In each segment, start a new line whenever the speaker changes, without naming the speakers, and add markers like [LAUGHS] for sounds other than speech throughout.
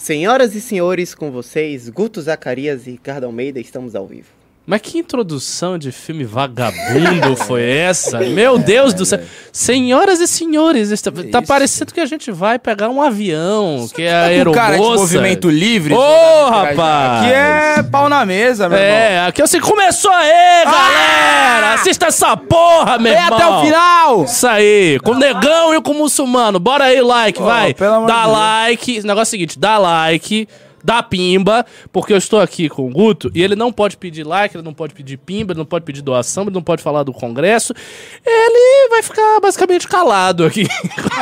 Senhoras e senhores, com vocês, Guto Zacarias e Ricardo Almeida, estamos ao vivo.
Mas que introdução de filme vagabundo [LAUGHS] foi essa? Meu Deus do céu. Senhoras e senhores, está, tá parecendo que a gente vai pegar um avião, que é a aeromoça.
cara de movimento livre.
Ô, oh, rapaz!
Aqui é pau na mesa, meu
é,
irmão.
aqui assim, começou aí, galera! Assista essa porra, meu irmão!
até o final!
Isso aí, com o negão e com o muçulmano. Bora aí, like,
Ô,
vai. Dá
Deus.
like. O negócio é o seguinte, dá like. Dá pimba, porque eu estou aqui com o Guto e ele não pode pedir like, ele não pode pedir pimba, ele não pode pedir doação, ele não pode falar do Congresso. Ele vai ficar basicamente calado aqui.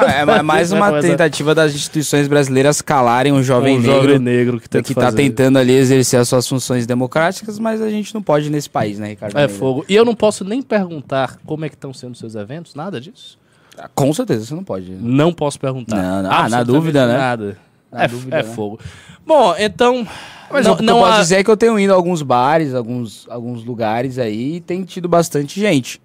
É, mas mais [LAUGHS] uma tentativa das instituições brasileiras calarem um jovem
um
negro.
jovem negro que,
tá
fazer.
tentando ali exercer as suas funções democráticas, mas a gente não pode nesse país, né, Ricardo?
É fogo. E eu não posso nem perguntar como é que estão sendo seus eventos, nada disso.
Com certeza, você não pode.
Não posso perguntar.
Não, não. Ah, na
Absolutamente
dúvida, né?
Nada.
Na
é
dúvida,
é
né?
fogo. Bom, então.
Mas
não,
que
não
eu posso
há-
dizer que eu tenho ido a alguns bares, alguns, alguns lugares aí e tem tido bastante gente.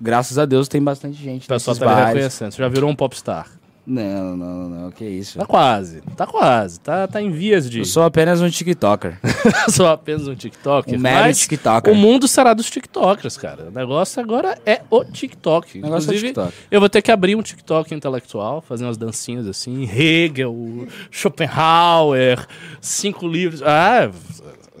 Graças a Deus tem bastante gente
O pessoal tá me
bares.
reconhecendo. Você já virou um popstar.
Não, não, não, que isso.
Tá quase. Tá quase. Tá, tá em vias de.
Eu sou apenas um TikToker. [LAUGHS]
sou apenas um TikToker.
Um mero TikToker.
O mundo será dos TikTokers, cara. O negócio agora é o TikTok.
O negócio é
Inclusive,
TikTok.
eu vou ter que abrir um TikTok intelectual, fazer umas dancinhas assim. Hegel, Schopenhauer, cinco livros. Ah,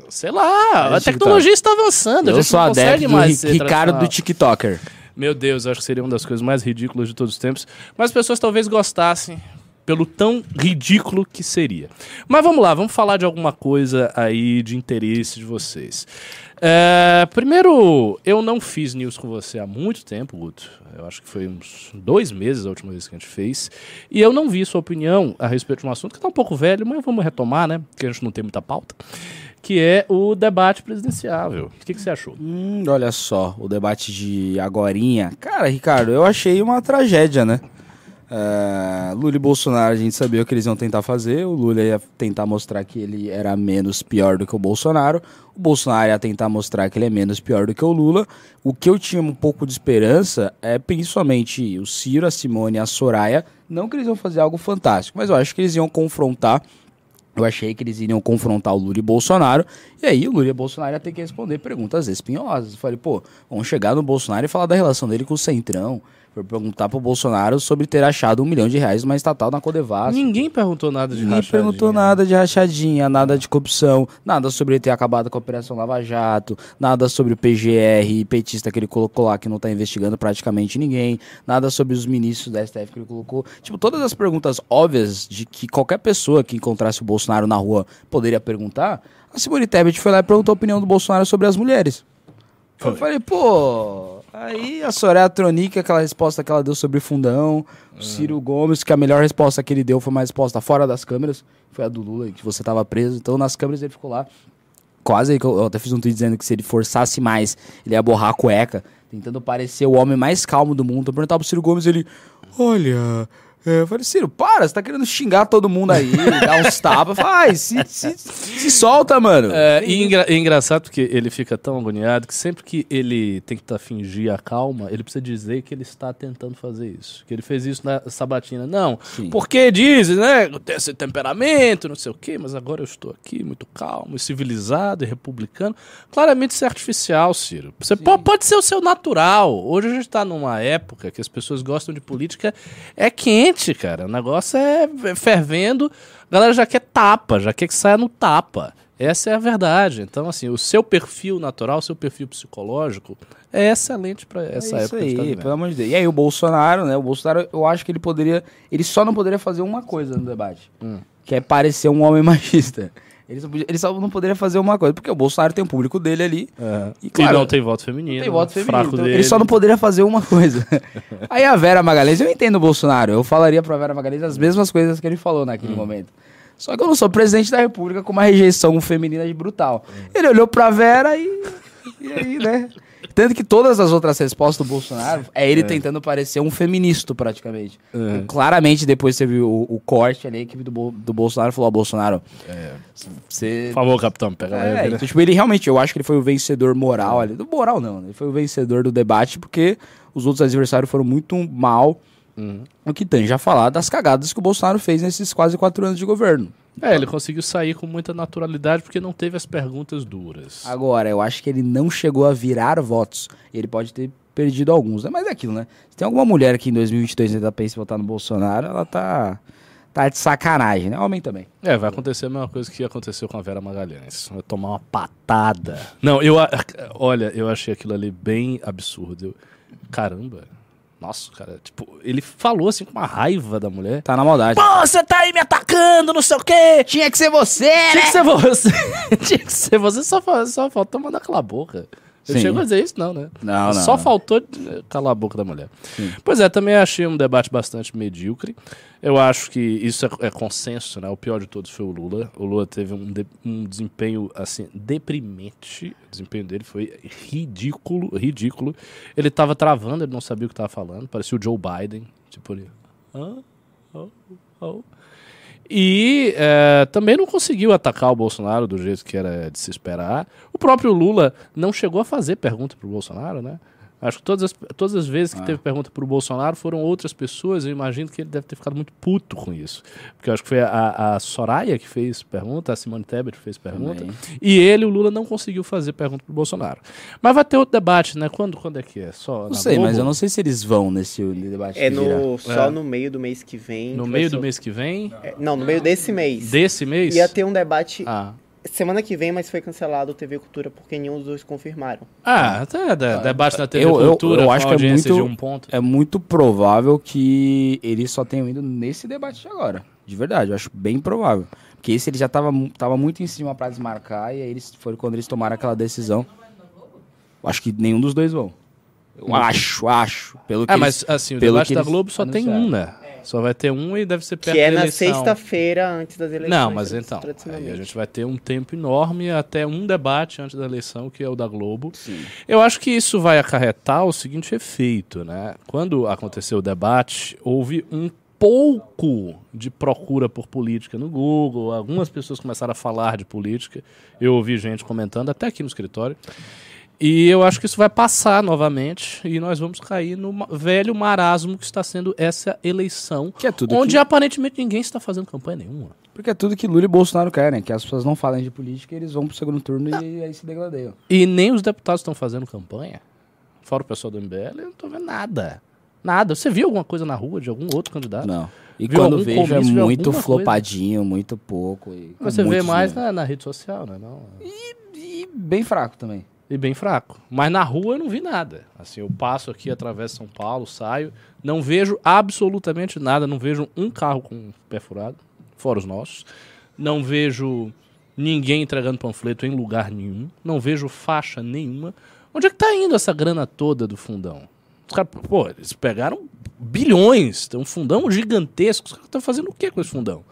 sei lá.
É
a tecnologia está avançando.
Eu sou adepto do Ricardo do. TikToker.
Meu Deus, eu acho que seria uma das coisas mais ridículas de todos os tempos. Mas as pessoas talvez gostassem pelo tão ridículo que seria. Mas vamos lá, vamos falar de alguma coisa aí de interesse de vocês. É, primeiro, eu não fiz news com você há muito tempo, Guto. Eu acho que foi uns dois meses a última vez que a gente fez. E eu não vi sua opinião a respeito de um assunto que tá um pouco velho, mas vamos retomar, né? Porque a gente não tem muita pauta. Que é o debate presidenciável. O que, que você achou?
Hum, olha só, o debate de agorinha. Cara, Ricardo, eu achei uma tragédia, né? É, Lula e Bolsonaro, a gente sabia o que eles iam tentar fazer. O Lula ia tentar mostrar que ele era menos pior do que o Bolsonaro. O Bolsonaro ia tentar mostrar que ele é menos pior do que o Lula. O que eu tinha um pouco de esperança é principalmente o Ciro, a Simone e a Soraya. Não que eles iam fazer algo fantástico, mas eu acho que eles iam confrontar eu achei que eles iriam confrontar o Lula e Bolsonaro, e aí o Lula e Bolsonaro ia ter que responder perguntas espinhosas. Eu falei, pô, vamos chegar no Bolsonaro e falar da relação dele com o Centrão. Foi perguntar pro Bolsonaro sobre ter achado um milhão de reais numa estatal na Codevasf.
Ninguém perguntou nada de
Ninguém
rachadinha.
perguntou nada de rachadinha, nada de corrupção, nada sobre ele ter acabado com a Operação Lava Jato, nada sobre o PGR, petista que ele colocou lá que não tá investigando praticamente ninguém, nada sobre os ministros da STF que ele colocou. Tipo, todas as perguntas óbvias de que qualquer pessoa que encontrasse o Bolsonaro na rua poderia perguntar, a Simone Tebet foi lá e perguntou a opinião do Bolsonaro sobre as mulheres. Eu falei, pô, aí a Soraya Tronic, aquela resposta que ela deu sobre fundão, o Ciro Gomes, que a melhor resposta que ele deu foi uma resposta fora das câmeras, foi a do Lula, que você tava preso, então nas câmeras ele ficou lá, quase, eu até fiz um tweet dizendo que se ele forçasse mais, ele ia borrar a cueca, tentando parecer o homem mais calmo do mundo. Eu perguntava pro Ciro Gomes, ele, olha... é, eu falei, Ciro, para, você tá querendo xingar todo mundo aí, [LAUGHS] dar uns tapas. Vai, se, se, se solta, mano.
É, e engra- é engraçado porque ele fica tão agoniado que sempre que ele tem que tá, fingir a calma, ele precisa dizer que ele está tentando fazer isso. Que ele fez isso na sabatina. Não,
Sim.
porque dizem, né? tenho esse temperamento, não sei o quê, mas agora eu estou aqui muito calmo, civilizado e republicano. Claramente isso é artificial, Ciro. Você po- pode ser o seu natural. Hoje a gente está numa época que as pessoas gostam de política. É quente, cara. O negócio é fervendo. A galera já quer tapa, já quer que saia no tapa. Essa é a verdade. Então, assim, o seu perfil natural, o seu perfil psicológico é excelente para essa
é isso
época
aí, pelo amor de Deus. E aí o Bolsonaro, né? O Bolsonaro, eu acho que ele poderia. Ele só não poderia fazer uma coisa no debate.
Hum.
Que é parecer um homem [LAUGHS] machista. Ele só, podia- ele só não poderia fazer uma coisa, porque o Bolsonaro tem um público dele ali. E,
E
claro,
não tem voto feminino.
tem voto feminino.
Fraco
então
dele.
ele só não poderia fazer uma coisa. [LAUGHS] Aí a Vera Magalhães, eu entendo o Bolsonaro. Eu falaria pra Vera Magalhães as mesmas coisas que ele falou
Hum.
naquele momento. Só que eu não sou presidente da República com uma rejeição feminina de brutal.
Hum.
Ele olhou pra Vera e. E aí, né? Tanto que todas as outras respostas do Bolsonaro é ele tentando parecer um feminista, praticamente.
É.
Claramente, depois teve o, o corte ali, a equipe do, Bo- do Bolsonaro falou: Ó, Bolsonaro, você.
Por favor, capitão, pega
É,
né?
então, tipo, ele realmente, eu acho que ele foi o vencedor moral ali. Do moral não, né? ele foi o vencedor do debate porque os outros adversários foram muito mal. O que tem já falar das cagadas que o Bolsonaro fez nesses quase quatro anos de governo.
É, ele conseguiu sair com muita naturalidade porque não teve as perguntas duras.
Agora, eu acho que ele não chegou a virar votos. Ele pode ter perdido alguns, né? Mas é aquilo, né? Se tem alguma mulher que em 2022 ainda pensa em votar no Bolsonaro, ela tá, tá de sacanagem, né? Homem também.
É, vai acontecer a mesma coisa que aconteceu com a Vera Magalhães. Vai tomar uma patada. Não, eu. Olha, eu achei aquilo ali bem absurdo. Eu- caramba. Nossa, cara, tipo, ele falou assim com uma raiva da mulher.
Tá na maldade.
Pô, você tá aí me atacando, não sei o quê!
Tinha que ser você,
Tinha que ser você. [LAUGHS] Tinha que ser você, só, só faltou mandar calar a boca. Ele
Sim.
chegou a dizer isso, não, né?
Não,
Só
não.
faltou eh, calar a boca da mulher. Pois é, também achei um debate bastante medíocre. Eu acho que isso é, é consenso, né? O pior de todos foi o Lula. O Lula teve um, de- um desempenho, assim, deprimente. O desempenho dele foi ridículo, ridículo. Ele tava travando, ele não sabia o que tava falando. Parecia o Joe Biden. Tipo, ele... "Hã? Oh, oh." E é, também não conseguiu atacar o Bolsonaro do jeito que era de se esperar. O próprio Lula não chegou a fazer pergunta pro Bolsonaro, né? Acho que todas as, todas as vezes que teve pergunta pro Bolsonaro foram outras pessoas. Eu imagino que ele deve ter ficado muito puto com isso. Porque eu acho que foi a, a Soraya que fez pergunta, a Simone Tebet fez pergunta.
Também.
E ele, o Lula, não conseguiu fazer pergunta pro Bolsonaro. Mas vai ter outro debate, né? Quando, quando é que é? Só
Não sei,
Globo?
mas eu não sei se eles vão nesse debate.
É no, só
É.
no meio do mês que vem.
No
que
meio
vai
do
ser-
mês que vem?
é, Não, no meio desse mês.
Desse mês?
Ia ter um debate
Ah.
Semana que vem, mas foi cancelado o TV Cultura porque nenhum dos dois confirmaram.
Ah, até de- debate na TV
Eu- eu-
Cultura
eu
com
acho que é muito-
de um ponto.
É muito provável que eles só tenham ido nesse debate de agora. De verdade, eu acho bem provável. Porque esse ele já tava, mu- tava muito em cima pra desmarcar, e aí eles foi quando eles tomaram aquela decisão. Eu acho que nenhum dos dois vão. Eu acho, acho. Pelo que
Ah,
eles-
mas assim, o
pelo
debate
que
da Globo só tem
anunciaram.
um, né? Só vai ter um e deve ser perto
Que é
da
na
eleição.
sexta-feira antes das eleições.
Não, mas então, aí a gente vai ter um tempo enorme até um debate antes da eleição, que é o da Globo.
Sim.
Eu acho que isso vai acarretar o seguinte efeito, né? Quando aconteceu o debate, houve um pouco de procura por política no Google, algumas pessoas começaram a falar de política, eu ouvi gente comentando, até aqui no escritório, e eu acho que isso vai passar novamente e nós vamos cair no velho marasmo que está sendo essa eleição,
Que é tudo
onde
que-
aparentemente ninguém está fazendo campanha nenhuma.
Porque é tudo que Lula e Bolsonaro querem, que as pessoas não falem de política, eles vão pro segundo turno e aí se degradeiam.
E nem os deputados estão fazendo campanha. Fora o pessoal do MBL, eu não tô vendo nada. Nada. Você viu alguma coisa na rua de algum outro candidato?
Não. E
Viu
quando vejo é
comício de
muito flopadinho, muito pouco. E com
Você vê mais na, na rede social, né? Não.
E bem fraco também.
E bem fraco. Mas na rua eu não vi nada. Assim, eu passo aqui através de São Paulo, saio, não vejo absolutamente nada. Não vejo um carro com pé furado, fora os nossos. Não vejo ninguém entregando panfleto em lugar nenhum. Não vejo faixa nenhuma. Onde é que tá indo essa grana toda do fundão? Os caras, pô, eles pegaram bilhões, tem um fundão gigantesco. Os caras estão fazendo o que com esse fundão?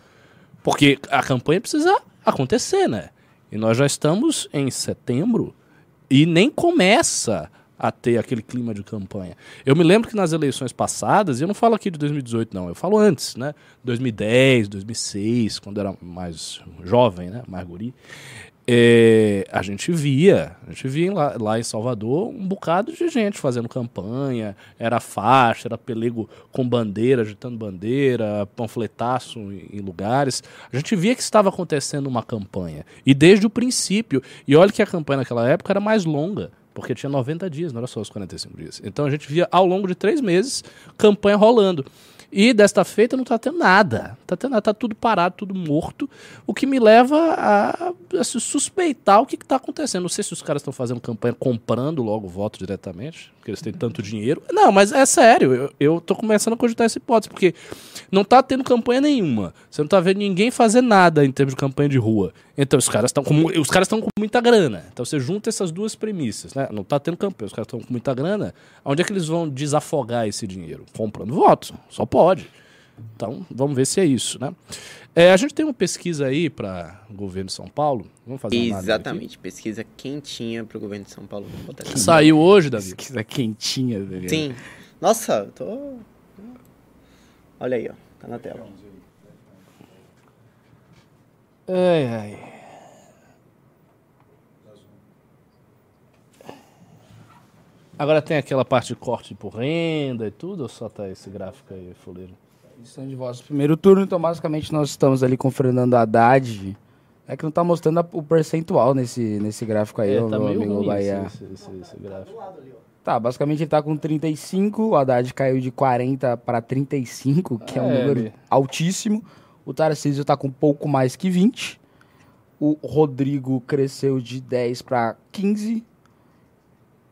Porque a campanha precisa acontecer, né? E nós já estamos em setembro e nem começa a ter aquele clima de campanha. Eu me lembro que nas eleições passadas, e eu não falo aqui de 2018 não, eu falo antes, né? 2010, 2006, quando era mais jovem, né? Mais guri. É, a gente via, a gente via lá, lá em Salvador um bocado de gente fazendo campanha, era faixa, era pelego com bandeira, agitando bandeira, panfletaço em, em lugares. A gente via que estava acontecendo uma campanha. E desde o princípio, e olha que a campanha naquela época era mais longa, porque tinha 90 dias, não era só os 45 dias. Então a gente via ao longo de três meses campanha rolando. E desta feita não está tendo nada. Tá tendo nada, tá tudo parado, tudo morto. O que me leva a, a suspeitar o que está acontecendo. Não sei se os caras estão fazendo campanha comprando logo o voto diretamente, porque eles têm tanto dinheiro. Não, mas é sério, eu, eu tô começando a cogitar essa hipótese, porque não tá tendo campanha nenhuma. Você não tá vendo ninguém fazer nada em termos de campanha de rua. Então os caras estão com, os caras estão com muita grana. Então você junta essas duas premissas, né? Não tá tendo campanha, os caras estão com muita grana. Onde é que eles vão desafogar esse dinheiro? Comprando votos. Só pode. Então, vamos ver se é isso, né? É, a gente tem uma pesquisa aí para o governo de São Paulo. Vamos fazer
Exatamente, pesquisa quentinha pro governo de São Paulo.
Saiu hoje, Davi.
Pesquisa quentinha, velho.
Sim. Nossa, eu tô. Olha aí, ó. Tá na tela.
Ai, ai. Agora tem aquela parte de corte por renda e tudo, ou só tá esse gráfico aí, fuleiro?
Estão de no primeiro turno, então basicamente nós estamos ali com o Fernando Haddad. É que não tá mostrando a- o percentual nesse, nesse gráfico aí,
É, tá
meu amigo
ruim
Bahia.
esse, esse, esse- gráfico.
Tá, basicamente ele tá com 35, o Haddad caiu de 40 para 35, que é, um
É,
número
ele-
altíssimo. O Tarcísio tá com um pouco mais que 20. O Rodrigo cresceu de 10 para 15.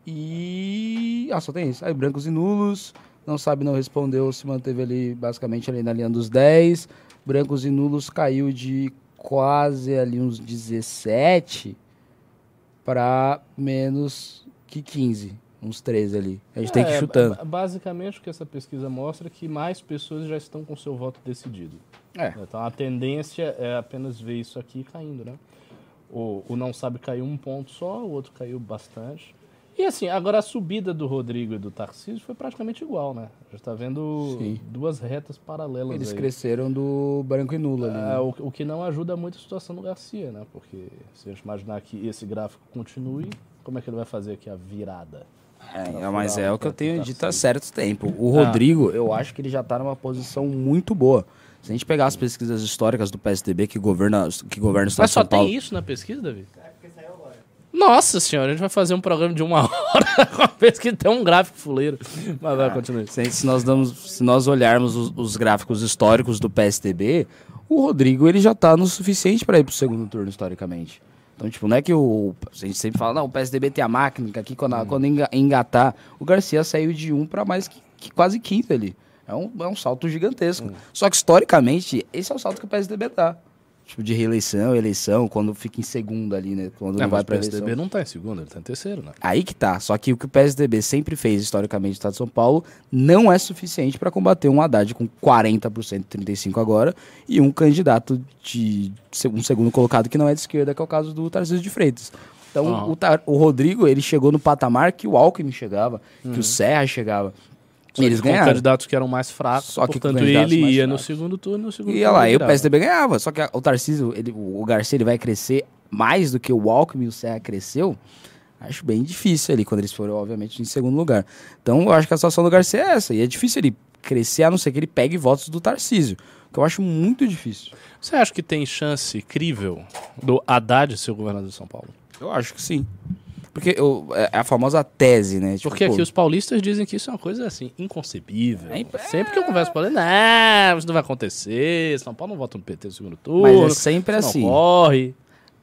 E. Ah, só tem isso. Aí, brancos e nulos. Não sabe, não respondeu, se manteve ali, basicamente, ali na linha dos 10. Brancos e nulos caiu de quase ali uns 17 para menos que 15. Uns 13 ali. A gente tem que ir
É,
chutando.
ba- Basicamente, o que essa pesquisa mostra é que mais pessoas já estão com seu voto decidido.
É.
Então, a tendência é apenas ver isso aqui caindo, né? O, o não sabe caiu um ponto só, o outro caiu bastante. E assim, agora a subida do Rodrigo e do Tarcísio foi praticamente igual, né? Já está vendo
Sim.
duas retas paralelas
Eles
aí.
cresceram do branco e nulo ali. né?
É, o, o que não ajuda muito a situação do Garcia, né? Porque se a gente imaginar que esse gráfico continue, como é que ele vai fazer aqui a virada?
É, mas é o que eu tenho dito há
certo.
tempo. O Rodrigo, eu acho que ele já tá numa posição muito boa. Se a gente pegar as pesquisas históricas do PSDB que governa, que governa o estado
Mas só
São Paulo.
tem isso na pesquisa, Davi? Nossa senhora, a gente vai fazer um programa de uma [LAUGHS] hora com a pesquisa, tem um gráfico fuleiro. Mas vai, continue.
Se, se nós damos, se nós olharmos os, os gráficos históricos do PSDB, o Rodrigo ele já tá no suficiente para ir pro segundo turno historicamente. Então, tipo, não é que o. A gente sempre fala, não, o PSDB tem a máquina, que aqui quando,
Hum.
quando enga- engatar, o Garcia saiu de um para mais que, que quase quinto ali. É um, é um salto gigantesco.
Hum.
Só que historicamente, esse é o salto que o PSDB dá. Tipo, de reeleição, eleição, quando fica em segundo ali, né? Quando não
mas
vai
o
pra
PSDB
eleição.
não tá em segundo, ele tá em terceiro, né?
Aí que tá. Só que o que o PSDB sempre fez historicamente no estado de São Paulo não é suficiente para combater um Haddad com 40%, 35% agora, e um candidato de um segundo colocado que não é de esquerda, que é o caso do Tarcísio de Freitas. Então,
Aham.
o, o Rodrigo, ele chegou no patamar que o Alckmin chegava, que o Serra chegava. E eles ganharam.
candidatos que eram mais fracos,
Só que
portanto ele ia no
fracos.
segundo turno, no segundo
E
turno
lá, aí o. PSDB ganhava. Só que a- o Tarcísio, ele, o Garcia, ele vai crescer mais do que o Alckmin e o Serra cresceu. Acho bem difícil ali, quando eles foram, obviamente, em segundo lugar. Então, eu acho que a situação do Garcia é essa. E é difícil ele crescer, a não ser que ele pegue votos do Tarcísio. Que eu acho muito difícil.
Você acha que tem chance crível do Haddad ser o governador de São Paulo?
Eu acho que sim. Porque eu- é a famosa tese, né? Tipo,
Porque
pô,
aqui os paulistas dizem que isso é uma coisa assim, inconcebível.
É
Sempre que eu converso com eles, não, isso não vai acontecer, São Paulo não vota no PT no segundo turno.
Mas é sempre assim.
Não corre.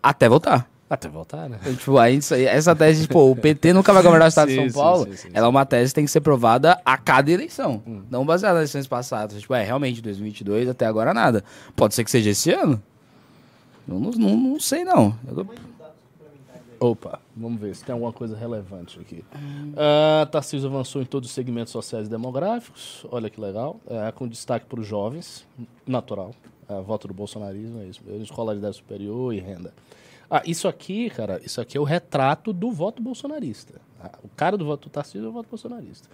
Até votar.
Até voltar, né?
Tipo, aí, essa tese de, pô, o PT nunca vai governar o estado de
Sim,
São
sim,
Paulo,
sim, sim,
ela é uma tese que tem que ser provada a cada eleição.
Hum.
Não baseada nas eleições passadas. Tipo, é, realmente, 2022 até agora nada. Pode ser que seja esse ano? Eu não, não, não sei, não. Eu tô-
Opa, vamos ver se tem alguma coisa relevante aqui. Ah, Tarcísio avançou em todos os segmentos sociais e demográficos, olha que legal, é, com destaque para os jovens, natural, é, voto do bolsonarismo, é isso, escolaridade superior e renda. Ah, isso aqui, cara, isso aqui é o retrato do voto bolsonarista. Ah, o cara do voto do Tarcísio é o voto bolsonarista.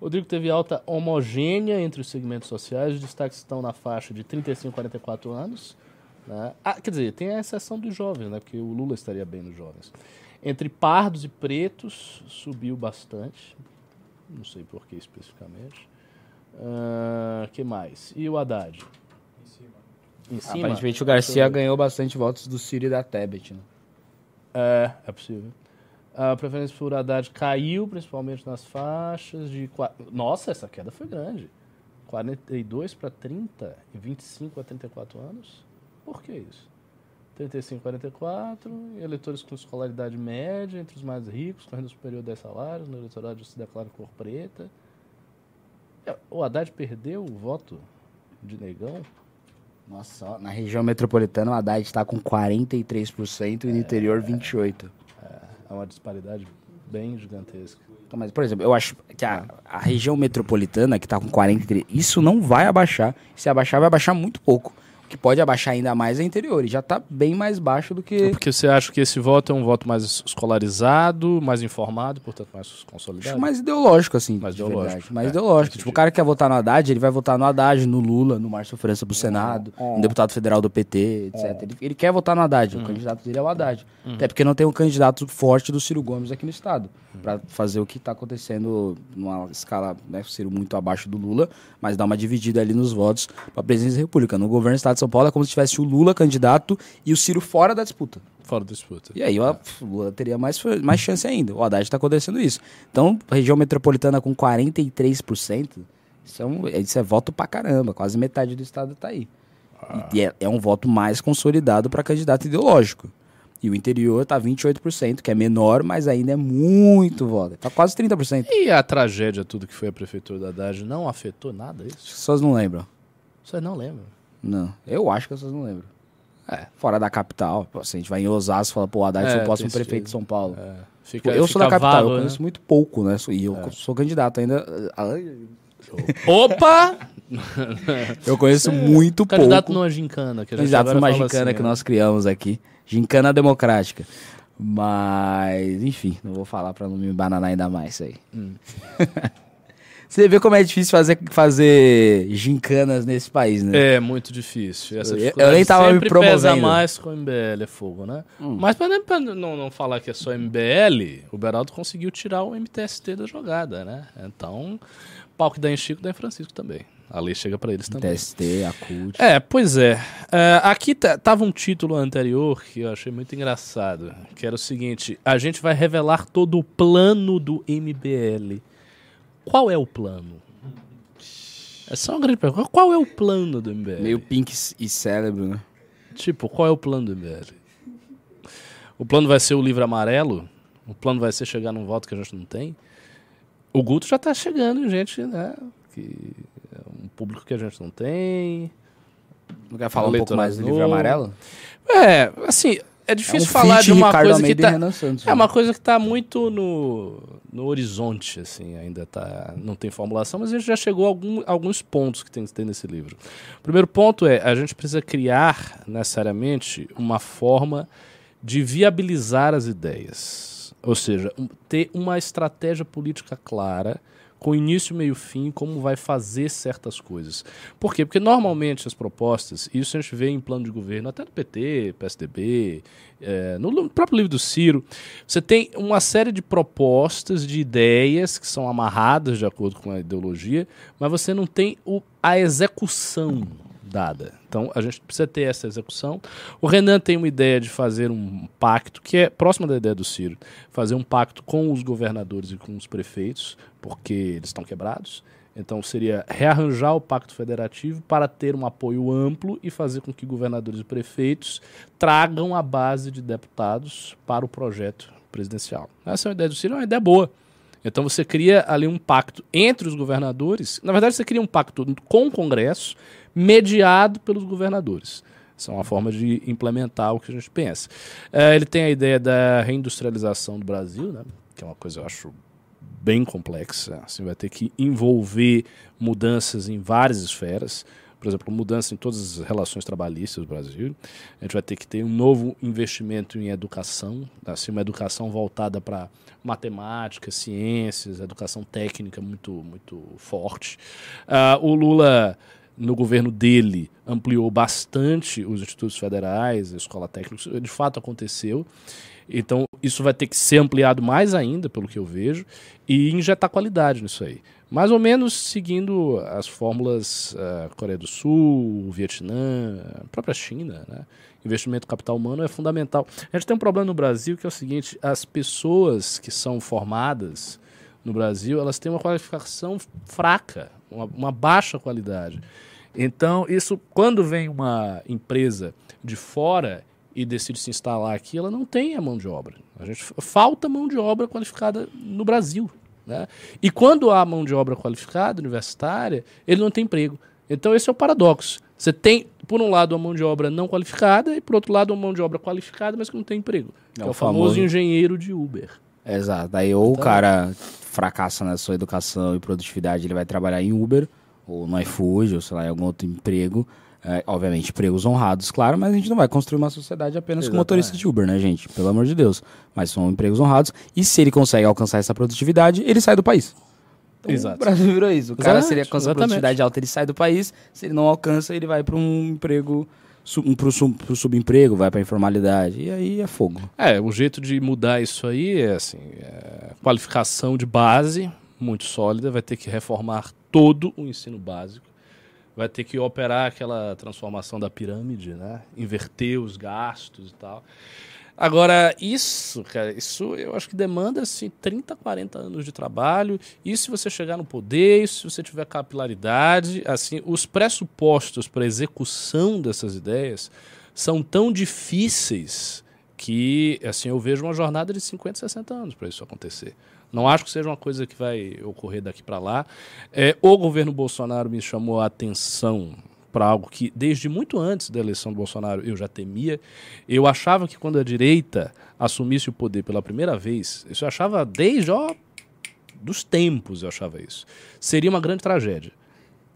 Rodrigo teve alta homogênea entre os segmentos sociais, os destaques estão na faixa de 35 a 44 anos, né? Ah, quer dizer, tem a exceção dos jovens, né? Porque o Lula estaria bem nos jovens. Entre pardos e pretos, subiu bastante. Não sei por que especificamente. O que mais? E o Haddad? Em cima. Em cima?
Aparentemente, o Garcia ganhou bastante votos do Ciro e da Tebet, né?
É, é possível. A preferência por Haddad caiu, principalmente nas faixas de... Nossa, essa queda foi grande. 42 para 30 e 25 a 34 anos. Por que isso? 35 a 44, eleitores com escolaridade média, entre os mais ricos, com renda superior a 10 salários, no eleitorado se declara cor preta. É, O Haddad perdeu o voto de negão?
Nossa, na região metropolitana, o Haddad está com 43% e no interior, 28%.
É uma disparidade bem gigantesca.
Então, mas, por exemplo, eu acho que a, a região metropolitana, que tá com 43, isso não vai abaixar. Se abaixar, vai abaixar muito pouco. Que pode abaixar ainda mais é interior. E já tá bem mais baixo do que.
Porque você acha que esse voto é um voto mais escolarizado, mais informado, portanto mais consolidado?
Acho mais ideológico, assim.
Mais
de
ideológico,
verdade. Mais
é,
ideológico. Tipo, o cara que quer votar no Haddad, ele vai votar no Haddad, no Lula, no Márcio França pro Senado, no deputado federal do PT, etc. Ele, ele quer votar no Haddad. O candidato dele é o Haddad. Até porque não tem um candidato forte do Ciro Gomes aqui no estado. Pra fazer o que tá acontecendo numa escala, né, Ciro muito abaixo do Lula, mas dar uma dividida ali nos votos pra presidência da República. No governo do estado de São Paulo é como se tivesse o Lula candidato e o Ciro fora da disputa.
Fora da disputa.
E aí o Lula teria mais, mais chance ainda. O Haddad está acontecendo isso. Então, região metropolitana com 43%, isso é, um, isso é voto pra caramba. Quase metade do estado tá aí. E é, é um voto mais consolidado para candidato ideológico. E o interior tá 28%, que é menor, mas ainda é muito voto. Tá quase 30%.
E a tragédia, tudo que foi a prefeitura da Haddad, não afetou nada isso?
As pessoas não lembram.
Você não lembra?
Não. Eu acho que pessoas não lembram.
É.
Fora da capital. Se a gente vai em Osasco e fala, pô, Haddad
É,
foi o próximo prefeito de São Paulo.
É. Fica,
eu sou da capital,
vago,
eu
né?
conheço muito pouco, né? E eu sou candidato ainda. [LAUGHS]
Opa! [LAUGHS]
Eu conheço muito
Candidato
pouco.
numa gincana. Que
candidato numa gincana
assim,
que
né?
nós criamos aqui. Gincana democrática. Mas, enfim, não vou falar pra não me bananar ainda mais isso aí.
Hum. [LAUGHS]
Você vê como é difícil fazer, fazer gincanas nesse país, né?
É muito difícil. Essa
Eu- eu nem tava me
sempre
promovendo.
pesa mais com o MBL, é fogo, né?
Hum.
Mas pra, pra não, não falar que é só MBL, o Beraldo conseguiu tirar o MTST da jogada, né? Então, pau que dá em Chico, dá em Francisco também. A lei chega pra eles também.
TST, a CUT.
É, pois é. É, aqui tá- tava um título anterior que eu achei muito engraçado, que era o seguinte: a gente vai revelar todo o plano do MBL. Qual é o plano? É só uma grande pergunta. Qual é o plano do MBL?
Meio pink e cérebro, né?
Tipo, qual é o plano do MBL? O plano vai ser o livro amarelo? O plano vai ser chegar num voto que a gente não tem? O Guto já tá chegando, gente, né? Que é um público que a gente não tem.
Não quer falar um pouco
Eleitorado
mais do livro amarelo?
É, assim, é
É
difícil
um
falar de uma
Ricardo
coisa que
Almeida e
tá...
Renan Santos.
É uma coisa que tá muito no, no horizonte, assim, ainda tá, não tem formulação, mas a gente já chegou a algum, alguns pontos que tem que ter nesse livro. O primeiro ponto é, a gente precisa criar, necessariamente, uma forma de viabilizar as ideias. Ou seja, ter uma estratégia política clara, com início, meio fim, como vai fazer certas coisas. Por quê? Porque normalmente as propostas, isso a gente vê em plano de governo, até do PT, PSDB, é, no, no próprio livro do Ciro, você tem uma série de propostas, de ideias que são amarradas de acordo com a ideologia, mas você não tem o, a execução dada. Então a gente precisa ter essa execução. O Renan tem uma ideia de fazer um pacto, que é próxima da ideia do Ciro, fazer um pacto com os governadores e com os prefeitos, porque eles estão quebrados. Então seria rearranjar o pacto federativo para ter um apoio amplo e fazer com que governadores e prefeitos tragam a base de deputados para o projeto presidencial. Essa é uma ideia do Ciro, é uma ideia boa. Então você cria ali um pacto entre os governadores. Na verdade, você cria um pacto com o Congresso, mediado pelos governadores. Essa é uma forma de implementar o que a gente pensa. Eh, ele tem a ideia da reindustrialização do Brasil, né? que é uma coisa eu acho bem complexa. Assim, vai ter que envolver mudanças em várias esferas. Por exemplo, mudança em todas as relações trabalhistas do Brasil. A gente vai ter que ter um novo investimento em educação, assim, uma educação voltada para matemática, ciências, educação técnica muito, muito forte. Ah, o Lula, no governo dele, ampliou bastante os institutos federais, a escola técnica, isso de fato aconteceu. Então, isso vai ter que ser ampliado mais ainda, pelo que eu vejo, e injetar qualidade nisso aí. Mais ou menos seguindo as fórmulas ah, Coreia do Sul, Vietnã, a própria China. Né? Investimento capital humano é fundamental. A gente tem um problema no Brasil que é o seguinte: as pessoas que são formadas no Brasil, elas têm uma qualificação fraca, uma, uma baixa qualidade. Então, isso, quando vem uma empresa de fora e decide se instalar aqui, ela não tem a mão de obra. A gente falta mão de obra qualificada no Brasil. Né? E quando há mão de obra qualificada, universitária, ele não tem emprego. Então esse é o paradoxo. Você tem, por um lado, uma mão de obra não qualificada e, por outro lado, uma mão de obra qualificada, mas que não tem emprego. que é o famoso,
famoso-
engenheiro de Uber.
Exato. Aí ou o
Então-
cara fracassa na sua educação e produtividade, ele vai trabalhar em Uber, ou no iFood, ou sei lá, em algum outro emprego. É, obviamente, empregos honrados, claro, mas a gente não vai construir uma sociedade apenas com motorista de Uber, né, gente? Pelo amor de Deus. Mas são empregos honrados. E se ele consegue alcançar essa produtividade, ele sai do país. Então,
Exato.
O Brasil virou isso. O cara,
Exato,
se ele alcança a
exatamente.
produtividade alta, ele sai do país. Se ele não alcança, ele vai para um emprego, sub, pro subemprego, vai para informalidade. E aí é fogo.
É, o jeito de mudar isso aí é assim, é qualificação de base muito sólida, vai ter que reformar todo o ensino básico, vai ter que operar aquela transformação da pirâmide, né? Inverter os gastos e tal. Agora, isso, cara, isso eu acho que demanda assim 30, 40 anos de trabalho. E se você chegar no poder, se você tiver capilaridade, assim, os pressupostos para execução dessas ideias são tão difíceis que, assim, eu vejo uma jornada de 50, 60 anos para isso acontecer. Não acho que seja uma coisa que vai ocorrer daqui para lá. É, o governo Bolsonaro me chamou a atenção para algo que, desde muito antes da eleição do Bolsonaro, eu já temia. Eu achava que quando a direita assumisse o poder pela primeira vez, isso eu achava desde ó, dos tempos, eu achava isso. Seria uma grande tragédia.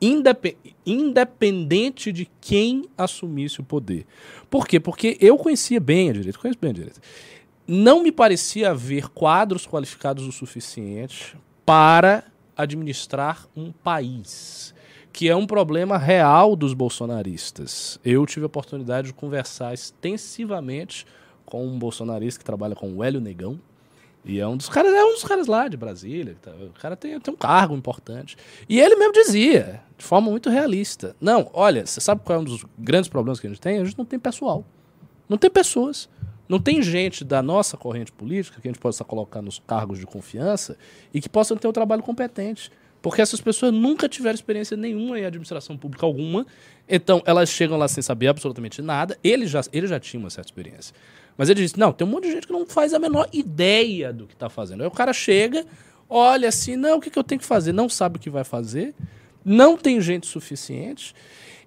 Indep independente de quem assumisse o poder. Por quê? Porque eu conhecia bem a direita, conheço bem a direita. Não me parecia haver quadros qualificados o suficiente para administrar um país que é um problema real dos bolsonaristas. Eu tive a oportunidade de conversar extensivamente com um bolsonarista que trabalha com o Hélio Negão. E é um dos caras, é um dos caras lá de Brasília. tá? O cara tem, tem um cargo importante. E ele mesmo dizia, de forma muito realista: Não, olha, você sabe qual é um dos grandes problemas que a gente tem? A gente não tem pessoal. Não tem pessoas. Não tem gente da nossa corrente política que a gente possa colocar nos cargos de confiança e que possam ter um trabalho competente. Porque essas pessoas nunca tiveram experiência nenhuma em administração pública alguma. Então, elas chegam lá sem saber absolutamente nada. Ele já, ele já tinha uma certa experiência. Mas ele disse: não, tem um monte de gente que não faz a menor ideia do que está fazendo. Aí o cara chega, olha assim: não, o que, que eu tenho que fazer? Não sabe o que vai fazer, não tem gente suficiente.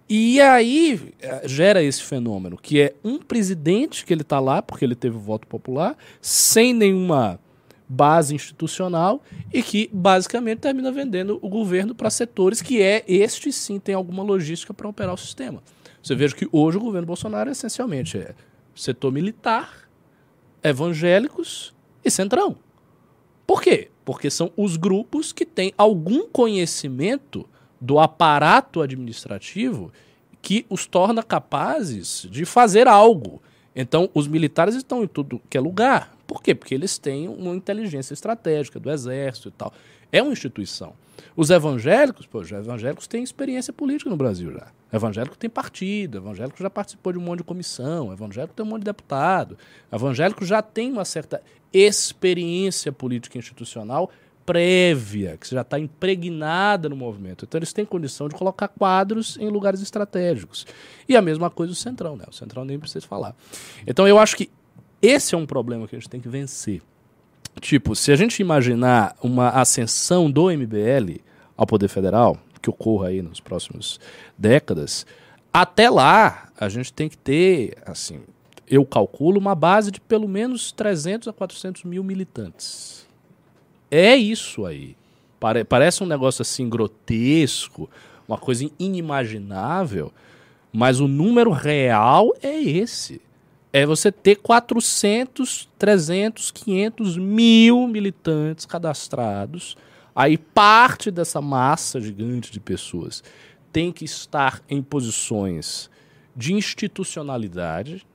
E aí eh, gera esse fenômeno, que é um presidente que ele está lá, porque ele teve o voto popular, sem nenhuma base institucional e que basicamente termina vendendo o governo para setores que é este sim tem alguma logística para operar o sistema. Você veja que hoje o governo Bolsonaro essencialmente é setor militar, evangélicos e centrão. Por quê? Porque são os grupos que têm algum conhecimento do aparato administrativo que os torna capazes de fazer algo. Então, os militares estão em tudo que é lugar. Por quê? Porque eles têm uma inteligência estratégica do exército e tal. É uma instituição. Os evangélicos, pô, os evangélicos têm experiência política no Brasil já. Evangélico tem partido, evangélico já participou de um monte de comissão, evangélico tem um monte de deputado, evangélico já tem uma certa experiência política institucional prévia, que já está impregnada no movimento. Então eles têm condição de colocar quadros em lugares estratégicos. E a mesma coisa o Centrão, né? O Centrão nem precisa falar. Então eu acho que esse é um problema que a gente tem que vencer. Tipo, se a gente imaginar uma ascensão do MBL ao poder federal, que ocorra aí nos próximos décadas, até lá a gente tem que ter, assim, eu calculo uma base de pelo menos 300 a 400 mil militantes. É isso aí. Pare parece um negócio assim grotesco, uma coisa inimaginável, mas o número real é esse é você ter 400, 300, 500 mil militantes cadastrados. Aí parte dessa massa gigante de pessoas tem que estar em posições de institucionalidade,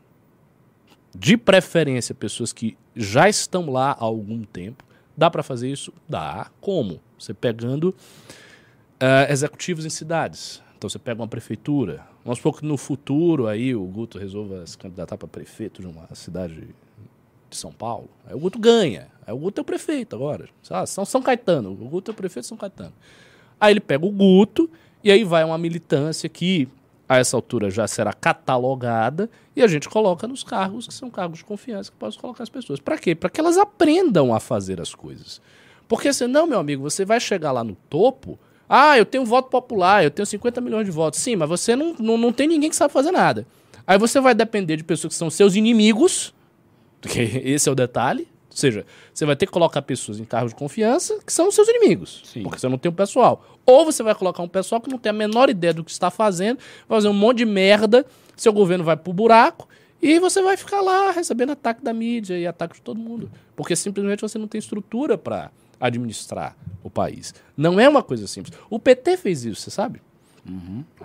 de preferência pessoas que já estão lá há algum tempo. Dá para fazer isso? Dá. Como? Você pegando uh, executivos em cidades. Então você pega uma prefeitura. Vamos supor que no futuro aí o Guto resolva se candidatar para prefeito de uma cidade de São Paulo. Aí o Guto ganha. Aí o Guto é o prefeito agora. Ah, São São Caetano. O Guto é o prefeito de São Caetano. Aí ele pega o Guto e aí vai uma militância que a essa altura já será catalogada e a gente coloca nos cargos que são cargos de confiança que posso colocar as pessoas. Para quê? Para que elas aprendam a fazer as coisas. Porque senão, meu amigo, você vai chegar lá no topo ah, eu tenho voto popular, eu tenho 50 milhões de votos. Sim, mas você não, não, não tem ninguém que sabe fazer nada. Aí você vai depender de pessoas que são seus inimigos, [LAUGHS] porque esse é o detalhe. seja, você vai ter que colocar pessoas em cargos de confiança que são seus inimigos,
Sim.
porque você não tem um pessoal. Ou você vai colocar um pessoal que não tem a menor ideia do que está fazendo, vai fazer um monte de merda, seu governo vai pro buraco e você vai ficar lá recebendo ataque da mídia e ataque de todo mundo, porque simplesmente você não tem estrutura para administrar o país. Não é uma coisa simples. O PT fez isso, você sabe?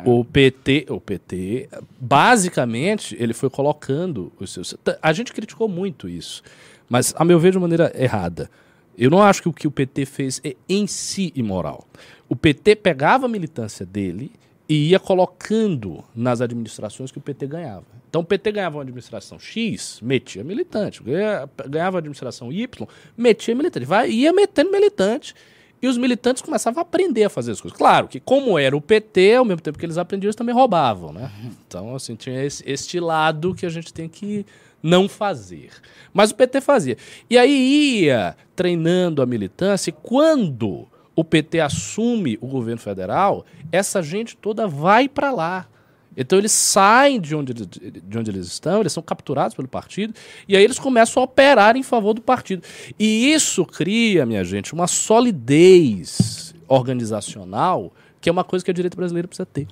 O PT, o PT, basicamente, ele foi colocando os seus. A gente criticou muito isso, mas a meu ver de maneira errada. Eu não acho que o que o PT fez é em si imoral. O PT pegava a militância dele e ia colocando nas administrações que o PT ganhava. Então o PT ganhava uma administração X, metia militante. Ganha- Ganhava a administração Y, metia militante. Vai, ia metendo militante. E os militantes começavam a aprender a fazer as coisas. Claro que, como era o PT, ao mesmo tempo que eles aprendiam, eles também roubavam, né? Então, assim, tinha esse, este lado que a gente tem que não fazer. Mas o PT fazia. E aí ia treinando a militância, e quando o PT assume o governo federal, essa gente toda vai para lá. Então eles saem de onde, eles- de onde eles estão, eles são capturados pelo partido, e aí eles começam a operar em favor do partido. E isso cria, minha gente, uma solidez organizacional, que é uma coisa que a direita brasileira precisa ter.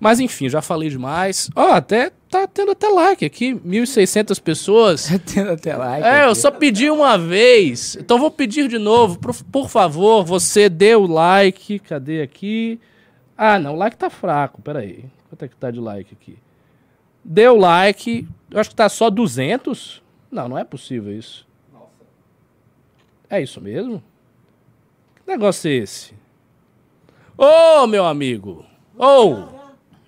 Mas enfim, já falei demais. Ó, até tá tendo até like aqui, 1.600 pessoas.
Tendo até like.
É, eu
aqui.
só pedi uma vez. Então vou pedir de novo. Por, por favor, você dê o like. Cadê aqui? Ah, não, o like tá fraco. Peraí. Quanto é que tá de like aqui? Dê o like. Eu acho que tá só 200. Não, não é possível isso. É isso mesmo? Que negócio é esse? Ô, meu amigo! Ô!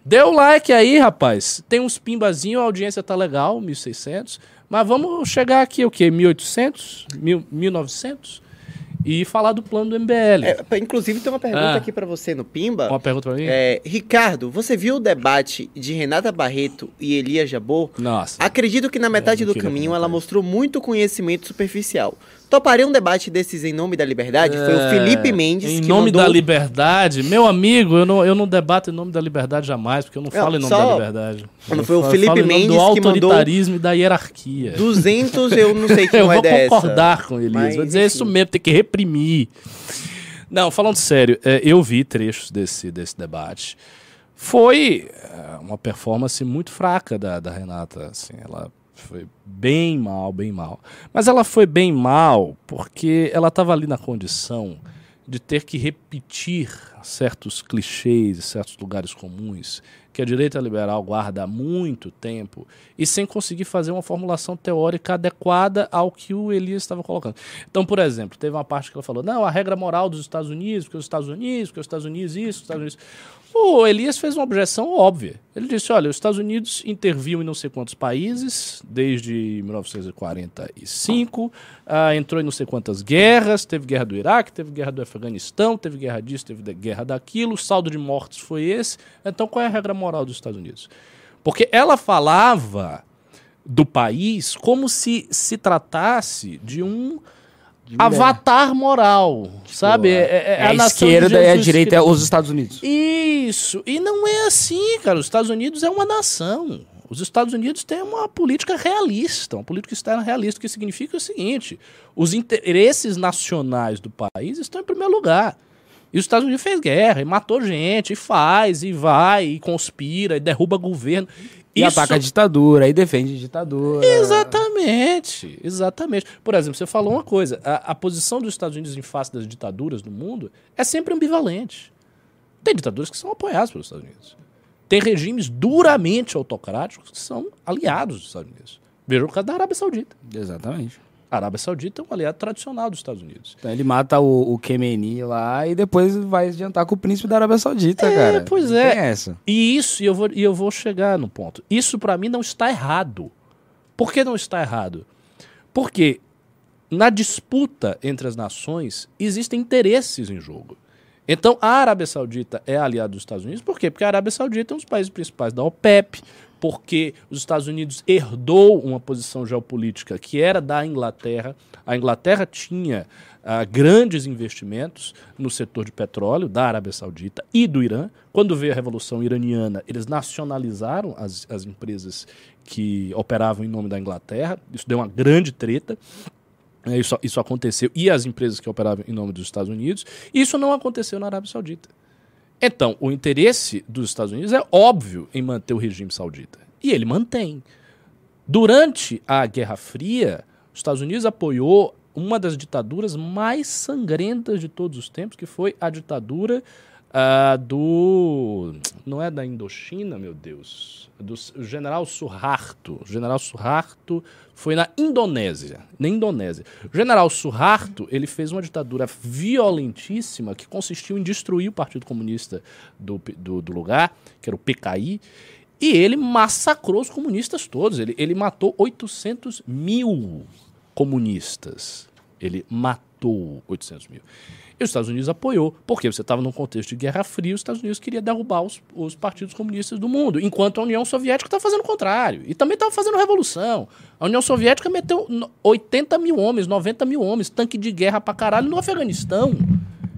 Dê o like aí, rapaz. Tem uns pimbazinho, a audiência tá legal, 1.600. Mas vamos chegar aqui, o quê? 1.800? 1.000, 1.900? E falar do plano do MBL.
É, inclusive, tem uma pergunta
Ah.
aqui pra você no Pimba.
Uma pergunta pra mim?
É, Ricardo, você viu o debate de Renata Barreto e Elias Jabor?
Nossa.
Acredito que na metade do caminho ela mostrou muito conhecimento superficial. Toparia um debate desses em nome da liberdade? Foi o Felipe Mendes
É, Em
que
nome
mandou...
da liberdade, meu amigo, eu não, eu não debato em nome da liberdade jamais, porque eu não
Não,
falo em nome
só-
da liberdade.
Quando
Eu
foi o Felipe
em
Mendes
do
que mandou
autoritarismo e da hierarquia.
200, eu não sei [LAUGHS] que
eu
não é
vou
dessa.
concordar com ele.
Mas,
Vou dizer isso
enfim.
mesmo, tem que reprimir. Não, falando sério, é, eu vi trechos desse, desse debate. Foi é, uma performance muito fraca da, da Renata. Assim, ela foi bem mal, bem mal. Mas ela foi bem mal porque ela estava ali na condição de ter que repetir certos clichês, certos lugares comuns que a direita liberal guarda há muito tempo e sem conseguir fazer uma formulação teórica adequada ao que o Elias estava colocando. Então, por exemplo, teve uma parte que ela falou: não, a regra moral dos Estados Unidos, porque os Estados Unidos, porque os Estados Unidos isso, os Estados Unidos. O Elias fez uma objeção óbvia. Ele disse: olha, os Estados Unidos interviu em não sei quantos países desde 1945, ah, entrou em não sei quantas guerras, teve guerra do Iraque, teve guerra do Afeganistão, teve guerra disso, teve guerra daquilo, o saldo de mortes foi esse. Então qual é a regra moral dos Estados Unidos? Porque ela falava do país como se se tratasse de um avatar moral, sabe?
é,
É,
É a,
nação de
esquerda e a direita é os Estados Unidos.
isso. E não é assim, cara. Os Estados Unidos é uma nação. Os Estados Unidos têm uma política realista, uma política externa realista, que significa o seguinte: os interesses nacionais do país estão em primeiro lugar. E os Estados Unidos fez guerra, e matou gente, e faz, e vai, e conspira, e derruba governo.
E ataca a ditadura, e defende a ditadura.
Exatamente, exatamente. Por exemplo, você falou uma coisa: a, a posição dos Estados Unidos em face das ditaduras no mundo é sempre ambivalente. Tem ditaduras que são apoiadas pelos Estados Unidos. Tem regimes duramente autocráticos que são aliados dos Estados Unidos. Veja o caso da Arábia Saudita.
Exatamente.
A Arábia Saudita é um aliado tradicional dos Estados Unidos.
Então ele mata o, o Khamenei lá e depois vai jantar com o príncipe da Arábia Saudita,
É,
cara.
pois é.
Tem essa.
E isso, e eu vou, e eu vou chegar no ponto. Isso para mim não está errado. Por que não está errado? Porque na disputa entre as nações existem interesses em jogo. Então a Arábia Saudita é aliada dos Estados Unidos, por quê? Porque a Arábia Saudita é um dos países principais da OPEP, porque os Estados Unidos herdou uma posição geopolítica que era da Inglaterra. A Inglaterra tinha ah, grandes investimentos no setor de petróleo da Arábia Saudita e do Irã. Quando veio a Revolução Iraniana, eles nacionalizaram as, as empresas que operavam em nome da Inglaterra. Isso deu uma grande treta. É, Isso, isso aconteceu. E as empresas que operavam em nome dos Estados Unidos. Isso não aconteceu na Arábia Saudita. Então, o interesse dos Estados Unidos é óbvio em manter o regime saudita. E ele mantém. Durante a Guerra Fria, os Estados Unidos apoiou uma das ditaduras mais sangrentas de todos os tempos, que foi a ditadura ah, do. Não é da Indochina, meu Deus. Do s- o general Suharto. O general Suharto foi na Indonésia. Na Indonésia. O general Suharto ele fez uma ditadura violentíssima que consistiu em destruir o Partido Comunista do, do, do lugar, que era o PKI. E ele massacrou os comunistas todos. Ele, ele matou 800 mil comunistas. Ele matou 800 mil. E os Estados Unidos apoiou. Porque você estava num contexto de Guerra Fria, os Estados Unidos queria derrubar os, os partidos comunistas do mundo, enquanto a União Soviética estava fazendo o contrário. E também estava fazendo revolução. A União Soviética meteu no- 80 mil homens, 90 mil homens, tanque de guerra pra caralho no Afeganistão.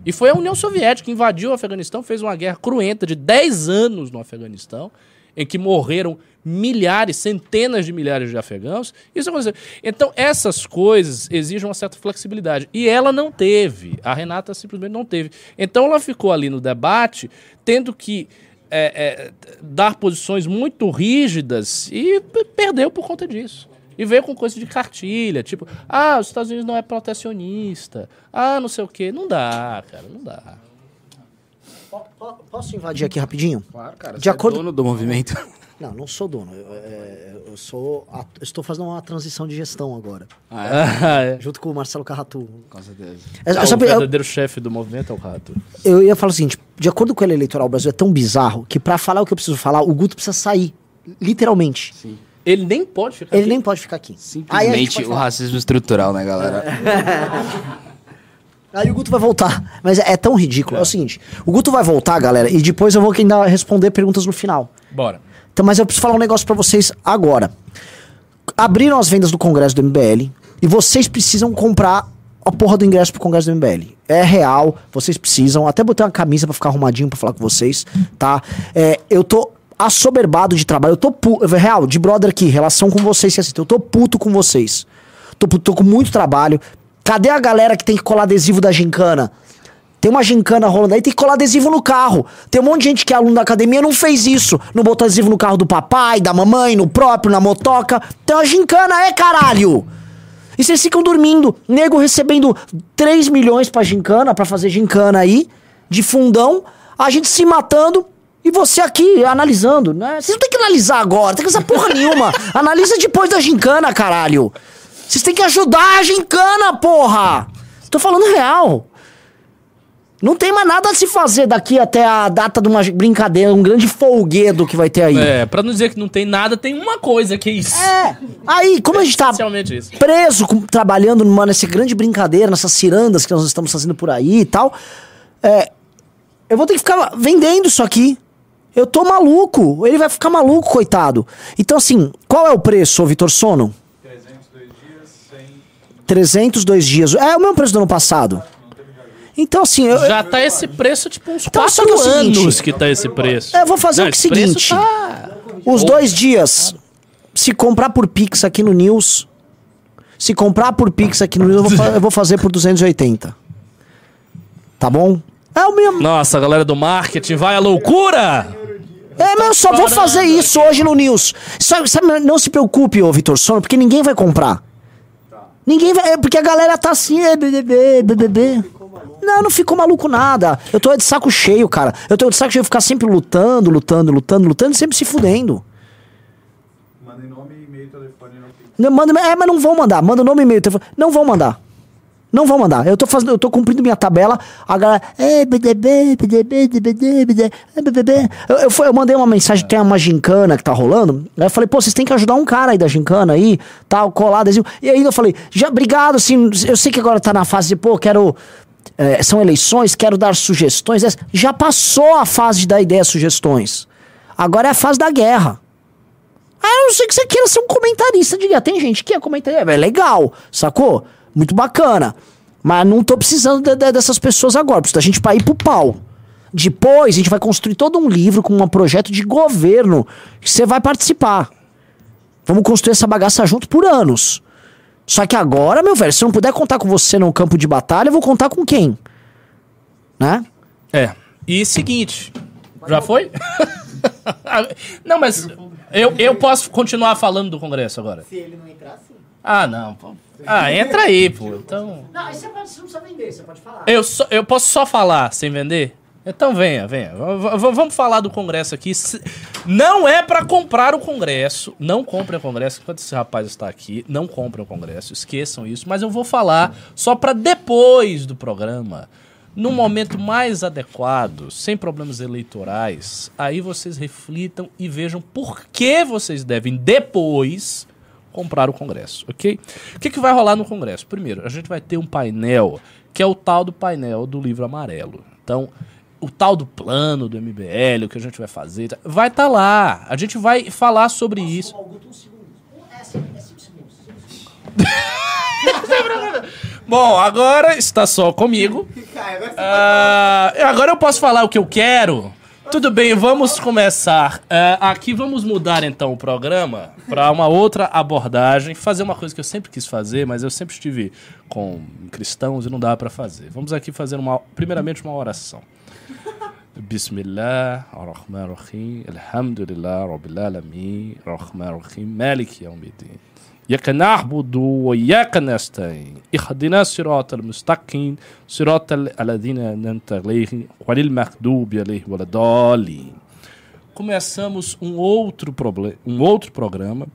E foi a União Soviética que invadiu o Afeganistão, fez uma guerra cruenta de 10 anos no Afeganistão, em que morreram milhares, centenas de milhares de afegãos. Isso aconteceu. Então, essas coisas exigem uma certa flexibilidade. E ela não teve. A Renata simplesmente não teve. Então, ela ficou ali no debate, tendo que é, é, dar posições muito rígidas e perdeu por conta disso. E veio com coisa de cartilha, tipo, ah, os Estados Unidos não é protecionista, ah, não sei o quê. Não dá, cara, não dá.
Po- po- Posso invadir aqui rapidinho?
Claro, cara.
De acordo-
dono do movimento. [LAUGHS]
Não, não sou dono. Eu, é, eu sou. eu estou fazendo uma transição de gestão agora.
Ah, é. [LAUGHS]
Junto com o Marcelo Carratu.
Com certeza.
É,
Ah,
é só
o
pra- eu,
verdadeiro chefe do movimento é o rato.
eu ia falar o seguinte: de acordo com a lei eleitoral, o Brasil é tão bizarro que pra falar o que eu preciso falar, o Guto precisa sair. Literalmente.
Ele nem pode ficar
Ele
aqui.
nem pode ficar aqui. Aí, a gente
Simplesmente
pode
o racismo estrutural, né, galera? [LAUGHS]
Aí o Guto vai voltar. Mas é, é tão ridículo. É. o seguinte: o Guto vai voltar, galera, e depois eu vou ainda responder perguntas no final.
Bora.
Então, mas eu preciso falar um negócio pra vocês agora. Abriram as vendas do Congresso do MBL e vocês precisam comprar a porra do ingresso pro Congresso do MBL. É real, vocês precisam. Até botei uma camisa pra ficar arrumadinho pra falar com vocês, tá? É, eu tô assoberbado de trabalho. Eu tô puto. Real, de brother aqui, relação com vocês que assistem. Eu tô puto com vocês. Tô, puto, tô com muito trabalho. Cadê a galera que tem que colar adesivo da gincana? Tem uma gincana rolando aí, tem que colar adesivo no carro. Tem um monte de gente que é aluno da academia não fez isso. Não botou adesivo no carro do papai, da mamãe, no próprio, na motoca. Tem uma gincana, é caralho! E vocês ficam dormindo. Nego recebendo 3 milhões pra gincana, pra fazer gincana aí, de fundão. A gente se matando e você aqui analisando, né? Vocês não tem que analisar agora, tem que analisar porra nenhuma. Analisa depois da gincana, caralho. Vocês têm que ajudar a gincana, porra! Tô falando real. Não tem mais nada a se fazer daqui até a data de uma brincadeira, um grande folguedo que vai ter aí.
É, pra não dizer que não tem nada, tem uma coisa que é isso.
É. Aí, como a gente tá preso, com- trabalhando numa, nessa grande brincadeira, nessas cirandas que nós estamos fazendo por aí e tal, é, eu vou ter que ficar vendendo isso aqui. Eu tô maluco. Ele vai ficar maluco, coitado. Então, assim, qual é o preço, ô Vitor Sono? 302 dias. É o mesmo preço do ano passado. Então, assim, eu,
Já tá esse preço, tipo, uns
Então,
quatro
que é o
anos
seguinte,
que tá esse preço.
eu vou fazer
Não,
o seguinte.
tá-
Os dois dias, se comprar por Pix aqui no News, se comprar por Pix aqui no News, eu vou, eu vou fazer por 280. Tá bom? É o mesmo.
Nossa, a galera do marketing vai à loucura!
É, mas eu só vou fazer isso hoje no News. Só, sabe, não se preocupe, ô Vitor Sono, porque ninguém vai comprar. Ninguém vai. É porque a galera tá assim, é BBB, BBB. Não, não ficou maluco nada. Eu tô de saco cheio, cara. Eu tô de saco cheio de ficar sempre lutando, lutando, lutando, lutando e sempre se fudendo.
Mandem nome, e-mail, telefone.
Não, manda, é, mas não vão mandar. Manda nome e e-mail. telefone. Não vão mandar. Não vão mandar. Eu tô fazendo, eu tô cumprindo minha tabela. A galera. Eu, mandei uma mensagem, tem uma gincana que tá rolando. Aí eu falei, pô, vocês têm que ajudar um cara aí da gincana aí, tal, colar adesivo. E aí eu falei, já, obrigado, assim, eu sei que agora tá na fase de, pô, quero. é, são eleições, quero dar sugestões. Já passou a fase de dar ideias, sugestões. Agora é a fase da guerra. Ah, eu não sei que você queira ser um comentarista de guerra. Tem gente que é comentarista, é legal, sacou? Muito bacana. Mas não tô precisando de- de- dessas pessoas agora. Preciso da gente pra ir pro pau. Depois a gente vai construir todo um livro com um projeto de governo que você vai participar. Vamos construir essa bagaça junto por anos. Só que agora, meu velho, se eu não puder contar com você no campo de batalha, eu vou contar com quem? Né?
É. E seguinte, já foi? [LAUGHS] não, mas eu, eu posso continuar falando do Congresso agora.
Se ele não entrar, sim.
Ah, não. Ah, entra aí, pô. Então.
Não, aí você, pode, você não precisa vender, você pode falar.
Eu, só- eu posso só falar sem vender? Então venha, venha. V- vamos falar do Congresso aqui. Não é pra comprar o Congresso. Não comprem o Congresso. Enquanto esse rapaz está aqui, não comprem o Congresso. Esqueçam isso. Mas eu vou falar só pra depois do programa. No momento mais adequado, sem problemas eleitorais, aí vocês reflitam e vejam por que vocês devem depois comprar o Congresso, ok? O que, que vai rolar no Congresso? Primeiro, a gente vai ter um painel que é o tal do painel do livro amarelo. Então, o tal do plano do MBL, o que a gente vai fazer, tá- vai estar lá. A gente vai falar sobre isso. Bom, agora está só comigo. [LAUGHS] Ah, agora eu posso falar o que eu quero. Tudo bem, vamos começar. Ah, aqui vamos mudar então o programa para uma outra abordagem, fazer uma coisa que eu sempre quis fazer, mas eu sempre estive com cristãos e não dava para fazer. Vamos aqui fazer uma, primeiramente uma oração. [LAUGHS] Bismillah, ar-Rahman ar-Rahim, Alhamdulillah, Rabbil Alamin, Rahman ar-Rahim, Malik Yawmiddin. إياك نعبد وإياك نستعين اهدنا الصراط المستقيم صراط الذين أنعمت عليهم غير المغضوب عليهم ولا الضالين Começamos um outro, proble- um outro programa.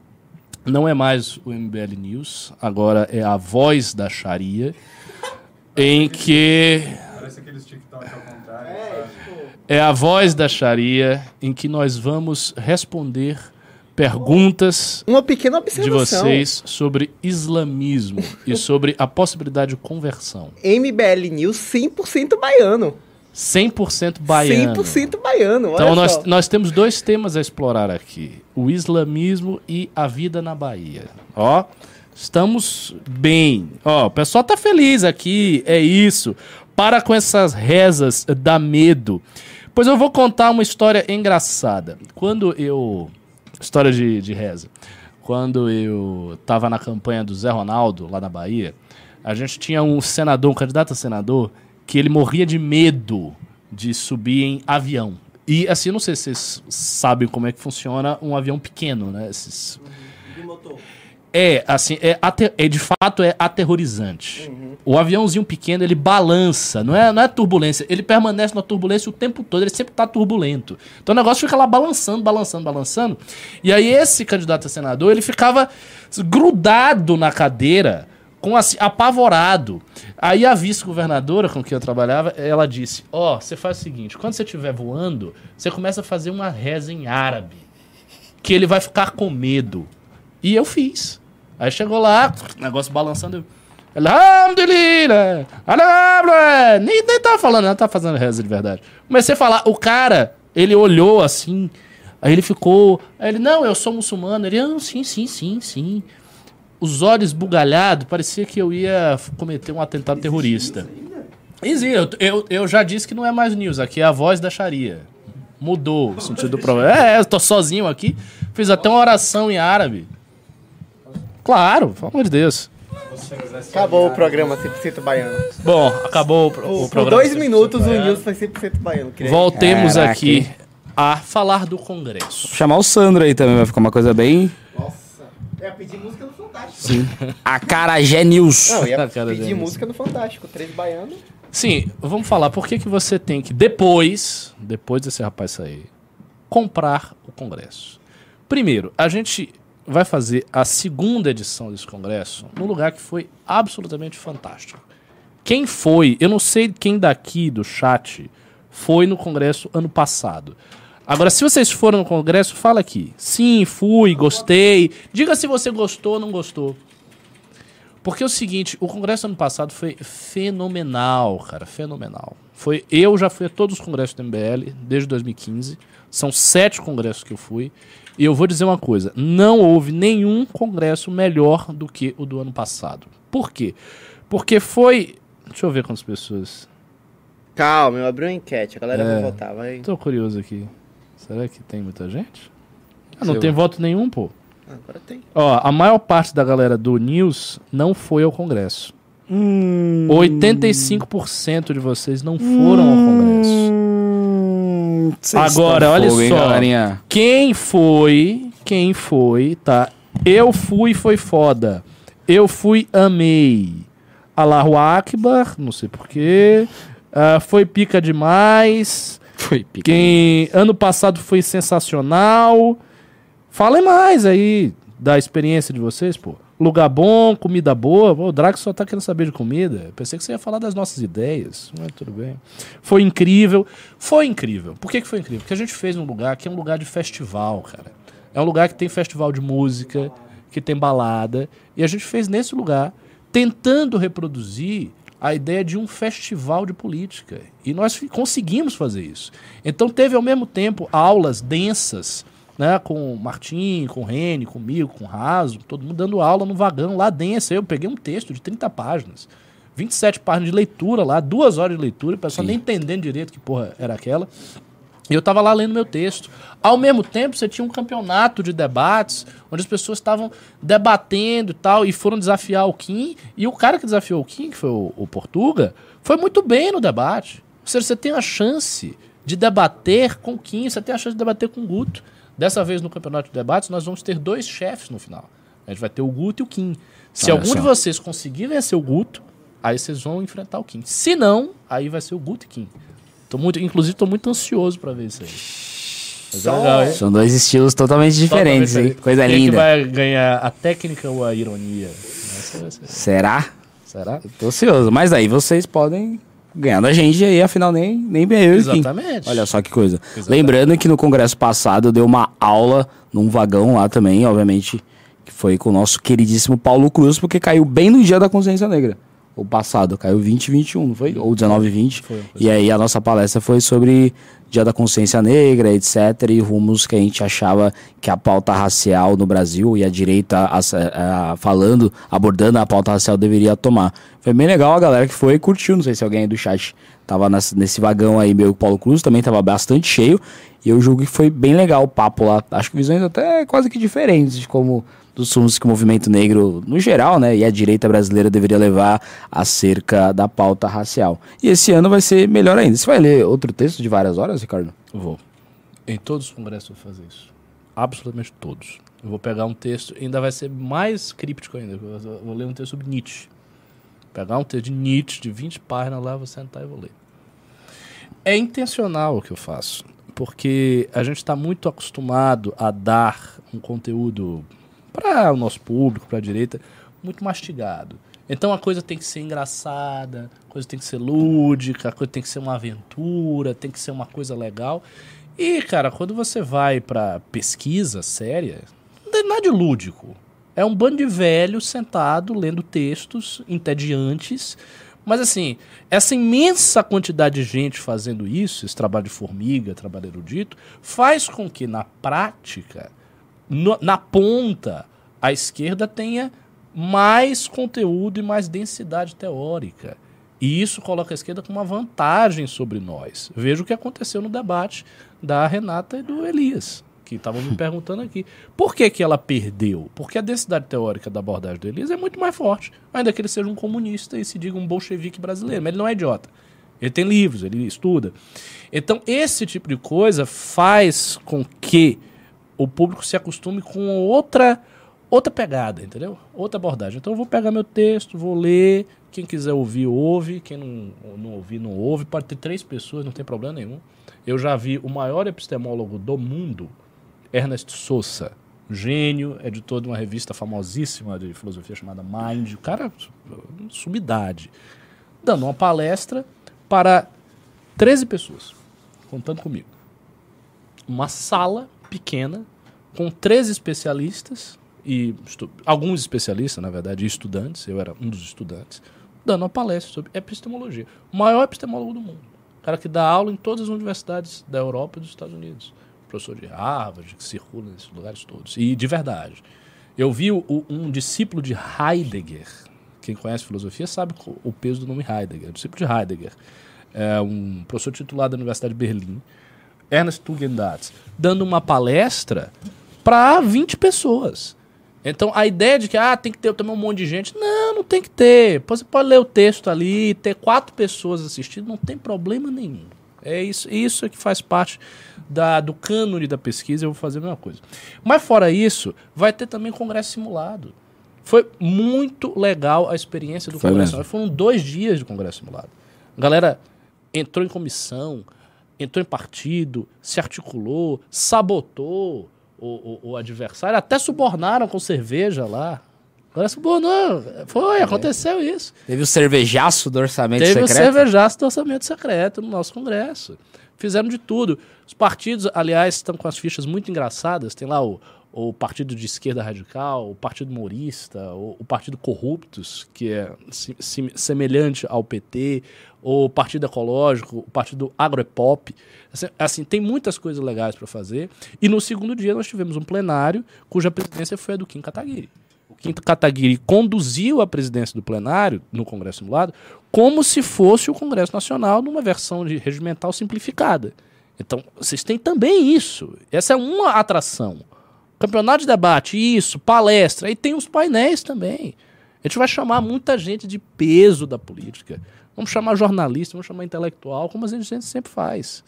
Não é mais o MBL News, agora é a voz da Sharia, em que
Parece aqueles TikTok ao contrário. sabe?
é a voz da Sharia, em que nós vamos responder perguntas
Uma pequena
de
observação.
vocês sobre islamismo [LAUGHS] e sobre a possibilidade de conversão.
MBL News 100% baiano.
100% baiano.
100% baiano.
Então nós,
só.
nós temos dois temas a explorar aqui: o islamismo e a vida na Bahia. Ó, estamos bem. Ó, o pessoal tá feliz aqui, é isso. Para com essas rezas, dá medo. Pois eu vou contar uma história engraçada. Quando eu. História de, de reza. Quando eu tava na campanha do Zé Ronaldo, lá na Bahia, a gente tinha um senador, um candidato a senador, que ele morria de medo de subir em avião. E assim, não sei se vocês sabem como é que funciona um avião pequeno, né? Esses... É, assim, é, é, de fato é aterrorizante. O aviãozinho pequeno, ele balança, não é, não é turbulência, ele permanece na turbulência o tempo todo, ele sempre tá turbulento. Então o negócio fica lá balançando, balançando, balançando. E aí esse candidato a senador, ele ficava grudado na cadeira, com assim, apavorado. Aí a vice-governadora com quem eu trabalhava, ela disse: Ó, você faz o seguinte, quando você estiver voando, você começa a fazer uma reza em árabe, que ele vai ficar com medo. E eu fiz. Aí chegou lá, negócio balançando. Alhamdulillah! Alhamdulillah! Nem, nem tava falando, não tava fazendo reza de verdade. Comecei a falar, o cara, ele olhou assim, aí ele ficou. Aí ele, não, eu sou muçulmano. Ele, ah, sim, sim, sim, sim. Os olhos bugalhados, parecia que eu ia cometer um atentado terrorista. Existe, eu, eu, eu já disse que não é mais news, aqui é a voz da Sharia. Mudou o sentido do problema. É, eu tô sozinho aqui, fiz até uma oração em árabe. Claro, pelo amor de Deus.
Acabou o programa 100% baiano.
Bom, acabou o, o
Por,
programa.
dois minutos o. News foi 100% baiano.
Voltemos
Caraca,
aqui a falar do Congresso.
Chamar o Sandro aí também, vai ficar uma coisa bem.
Nossa. Ia pedir música no Fantástico.
Sim. Acarajé News.
Não, ia [LAUGHS]
Cara,
pedir música no Fantástico. Três baianos.
Sim, vamos falar por que, que você tem que, depois, depois desse rapaz sair, comprar o Congresso. Primeiro, a gente vai fazer a segunda edição desse Congresso num lugar que foi absolutamente fantástico. Quem foi, eu não sei quem daqui do chat foi no Congresso ano passado. Agora, se vocês foram no Congresso, fala aqui. Sim, fui, gostei. Diga se você gostou ou não gostou. Porque é o seguinte, o congresso ano passado foi fenomenal, cara, fenomenal. Foi, eu já fui a todos os congressos do MBL desde 2015. São sete congressos que eu fui. E eu vou dizer uma coisa: não houve nenhum congresso melhor do que o do ano passado. Por quê? Porque foi. Deixa eu ver quantas pessoas.
Calma, eu abri uma enquete. A galera
É.
vai votar, vai.
Tô curioso aqui. Será que tem muita gente? Ah, não
Sei
tem voto nenhum, pô.
Agora tem.
Ó, a maior parte da galera do News não foi ao Congresso.
Hum.
85% de vocês não foram ao Congresso.
Vocês
Agora, olha
fogo, hein,
só.
galerinha?
Quem foi, quem foi, tá? Eu fui, foi foda. Eu fui, amei. Allahu Akbar, não sei porquê. Ah, foi pica demais.
Foi pica.
Quem ano passado foi sensacional. Falem mais aí da experiência de vocês, pô. Lugar bom, comida boa. O Draco só tá querendo saber de comida. Pensei que você ia falar das nossas ideias. Mas tudo bem. Foi incrível. Foi incrível. Por que, que foi incrível? Porque a gente fez num lugar que é um lugar de festival, cara. É um lugar que tem festival de música, que tem balada. E a gente fez nesse lugar, tentando reproduzir a ideia de um festival de política. E nós conseguimos fazer isso. Então teve ao mesmo tempo aulas densas, né, com o Martim, com o Rene, comigo, com o Raso, todo mundo dando aula no vagão lá densa. Eu peguei um texto de 30 páginas. 27 páginas de leitura lá, duas horas de leitura, o pessoal nem entendendo direito que porra era aquela. E eu tava lá lendo meu texto. Ao mesmo tempo, você tinha um campeonato de debates, onde as pessoas estavam debatendo e tal, e foram desafiar o Kim. E o cara que desafiou o Kim, que foi o, o Portuga, foi muito bem no debate. Ou seja, você tem a chance de debater com o Kim, você tem a chance de debater com o Guto. Dessa vez, no campeonato de debates, nós vamos ter dois chefes no final. A gente vai ter o Guto e o Kim. Se
Olha
algum
só.
de vocês conseguir vencer o Guto, aí vocês vão enfrentar o Kim. Se não, aí vai ser o Guto e Kim. Tô muito, inclusive, tô muito ansioso pra ver isso aí. É legal?
São dois estilos totalmente diferentes,
Totalmente
hein? Coisa
Quem
linda.
que vai ganhar a técnica ou a ironia? Ser-
Será?
Será?
Tô ansioso. Mas aí vocês podem ganhar da gente aí, afinal, nem, nem bem eu.
Exatamente.
Olha só que coisa.
Exatamente.
Lembrando que no congresso passado eu dei uma aula num vagão lá também, obviamente, que foi com o nosso queridíssimo Paulo Cruz, porque caiu bem no dia da consciência negra. O passado, caiu 20 e 21, não foi? Ou 19 e 20.
Foi, foi
E aí a nossa palestra foi sobre Dia da Consciência Negra, etc. E rumos que a gente achava que a pauta racial no Brasil e a direita as- a- a- falando, abordando a pauta racial deveria tomar. Foi bem legal, a galera que foi e curtiu. Não sei se alguém aí do chat tava nesse, nesse vagão aí, meu Paulo Cruz, também tava bastante cheio. E eu julgo que foi bem legal o papo lá. Acho que visões até quase que diferentes como dos rumos que o movimento negro, no geral, né, e a direita brasileira deveria levar acerca da pauta racial. E esse ano vai ser melhor ainda. Você vai ler outro texto de várias horas, Ricardo?
Vou. Em todos os congressos eu vou fazer isso. Absolutamente todos. Eu vou pegar um texto, ainda vai ser mais críptico ainda. Eu vou ler um texto sobre Nietzsche. Pegar um texto de Nietzsche de 20 páginas lá, vou sentar e vou ler. É intencional o que eu faço, porque a gente está muito acostumado a dar um conteúdo para o nosso público, para a direita, muito mastigado. Então a coisa tem que ser engraçada, a coisa tem que ser lúdica, a coisa tem que ser uma aventura, tem que ser uma coisa legal. E, cara, quando você vai para pesquisa séria, não tem nada de lúdico. É um bando de velhos sentado lendo textos entediantes. Mas assim, essa imensa quantidade de gente fazendo isso, esse trabalho de formiga, trabalho erudito, faz com que na prática, no- na ponta, a esquerda tenha mais conteúdo e mais densidade teórica. E isso coloca a esquerda com uma vantagem sobre nós. Veja o que aconteceu no debate da Renata e do Elias, que estavam me perguntando aqui. Por que, que ela perdeu? Porque a densidade teórica da abordagem do Elias é muito mais forte, ainda que ele seja um comunista e se diga um bolchevique brasileiro, mas ele não é idiota. Ele tem livros, ele estuda. Então, esse tipo de coisa faz com que o público se acostume com outra outra pegada, entendeu? Outra abordagem. Então eu vou pegar meu texto, vou ler, quem quiser ouvir, ouve, quem não, não ouvir, não ouve. Pode ter três pessoas, não tem problema nenhum. Eu já vi o maior epistemólogo do mundo, Ernest Sousa, gênio, editor de uma revista famosíssima de filosofia chamada Mind, o cara, sumidade, dando uma palestra para 13 pessoas, contando comigo. Uma sala pequena, com 13 especialistas, e estu- alguns especialistas, na verdade, estudantes, eu era um dos estudantes, dando uma palestra sobre epistemologia. O maior epistemólogo do mundo. O cara que dá aula em todas as universidades da Europa e dos Estados Unidos. Professor de Harvard, que circula nesses lugares todos. E de verdade. Eu vi o- o- um discípulo de Heidegger. Quem conhece filosofia sabe o peso do nome Heidegger. discípulo de Heidegger. É um professor titulado da Universidade de Berlim. Ernest Tugendhat, dando uma palestra para 20 pessoas. Então a ideia de que ah, tem que ter também um monte de gente. Não, não tem que ter. Você pode ler o texto ali, ter quatro pessoas assistindo, não tem problema nenhum. É isso, isso é que faz parte da, do cânone da pesquisa, eu vou fazer a mesma coisa. Mas fora isso, vai ter também congresso simulado. Foi muito legal a experiência do
Foi
congresso. Foram dois dias de congresso simulado. A galera entrou em comissão, entrou em partido, se articulou, sabotou o, o- o adversário, até subornaram com cerveja lá. A galera subornou. Foi, aconteceu isso.
Teve o cervejaço do orçamento
Teve o
secreto.
cervejaço do orçamento secreto no nosso Congresso. Fizeram de tudo. Os partidos, aliás, estão com as fichas muito engraçadas. Tem lá o, o Partido de Esquerda Radical, o Partido Morista, o, o Partido Corruptos, que é semelhante ao PT, o Partido Ecológico, o Partido Agroepop. Assim, assim, tem muitas coisas legais para fazer. E no segundo dia nós tivemos um plenário cuja presidência foi a do Kim Kataguiri. O Kim Kataguiri conduziu a presidência do plenário no Congresso Simulado como se fosse o Congresso Nacional numa versão de regimental simplificada. Então, vocês têm também isso. Essa é uma atração. Campeonato de debate, isso, palestra, aí tem os painéis também. A gente vai chamar muita gente de peso da política. Vamos chamar jornalista, vamos chamar intelectual, como a gente sempre faz.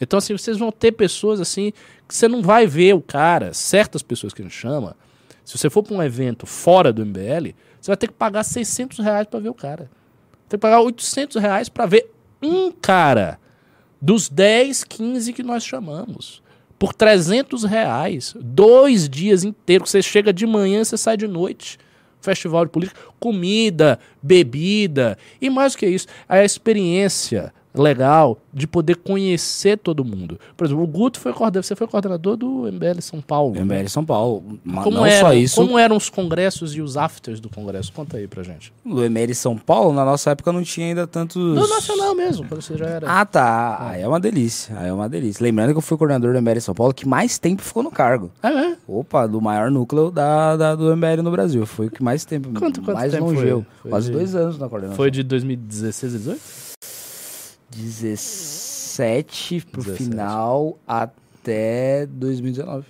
Então, assim, vocês vão ter pessoas assim que você não vai ver o cara, certas pessoas que a gente chama. Se você for para um evento fora do MBL, você vai ter que pagar 600 reais para ver o cara. Tem que pagar 800 reais para ver um cara dos 10, 15 que nós chamamos. Por 300 reais. Dois dias inteiros. Você chega de manhã, você sai de noite. Festival de política. Comida, bebida. E mais do que isso, a experiência legal de poder conhecer todo mundo. Por exemplo, o Guto foi coordenador, você foi coordenador do MBL São Paulo. né?
MBL São Paulo. Mas
Como,
não
eram,
só isso.
como eram os congressos e os afters do congresso? Conta aí pra gente.
No ML São Paulo, na nossa época, não tinha ainda tantos.
No Nacional mesmo, quando você já era.
Ah, tá. Aí é uma delícia. Aí é uma delícia. Lembrando que eu fui coordenador do MBL São Paulo que mais tempo ficou no cargo.
Ah, é?
Opa, do maior núcleo da, da- do MBL no Brasil. Foi o que mais tempo.
Quanto- quanto
mais
tempo? Foi
Quase
de-
dois anos na coordenação.
Foi de 2016 a 18?
17 pro
17.
final até 2019.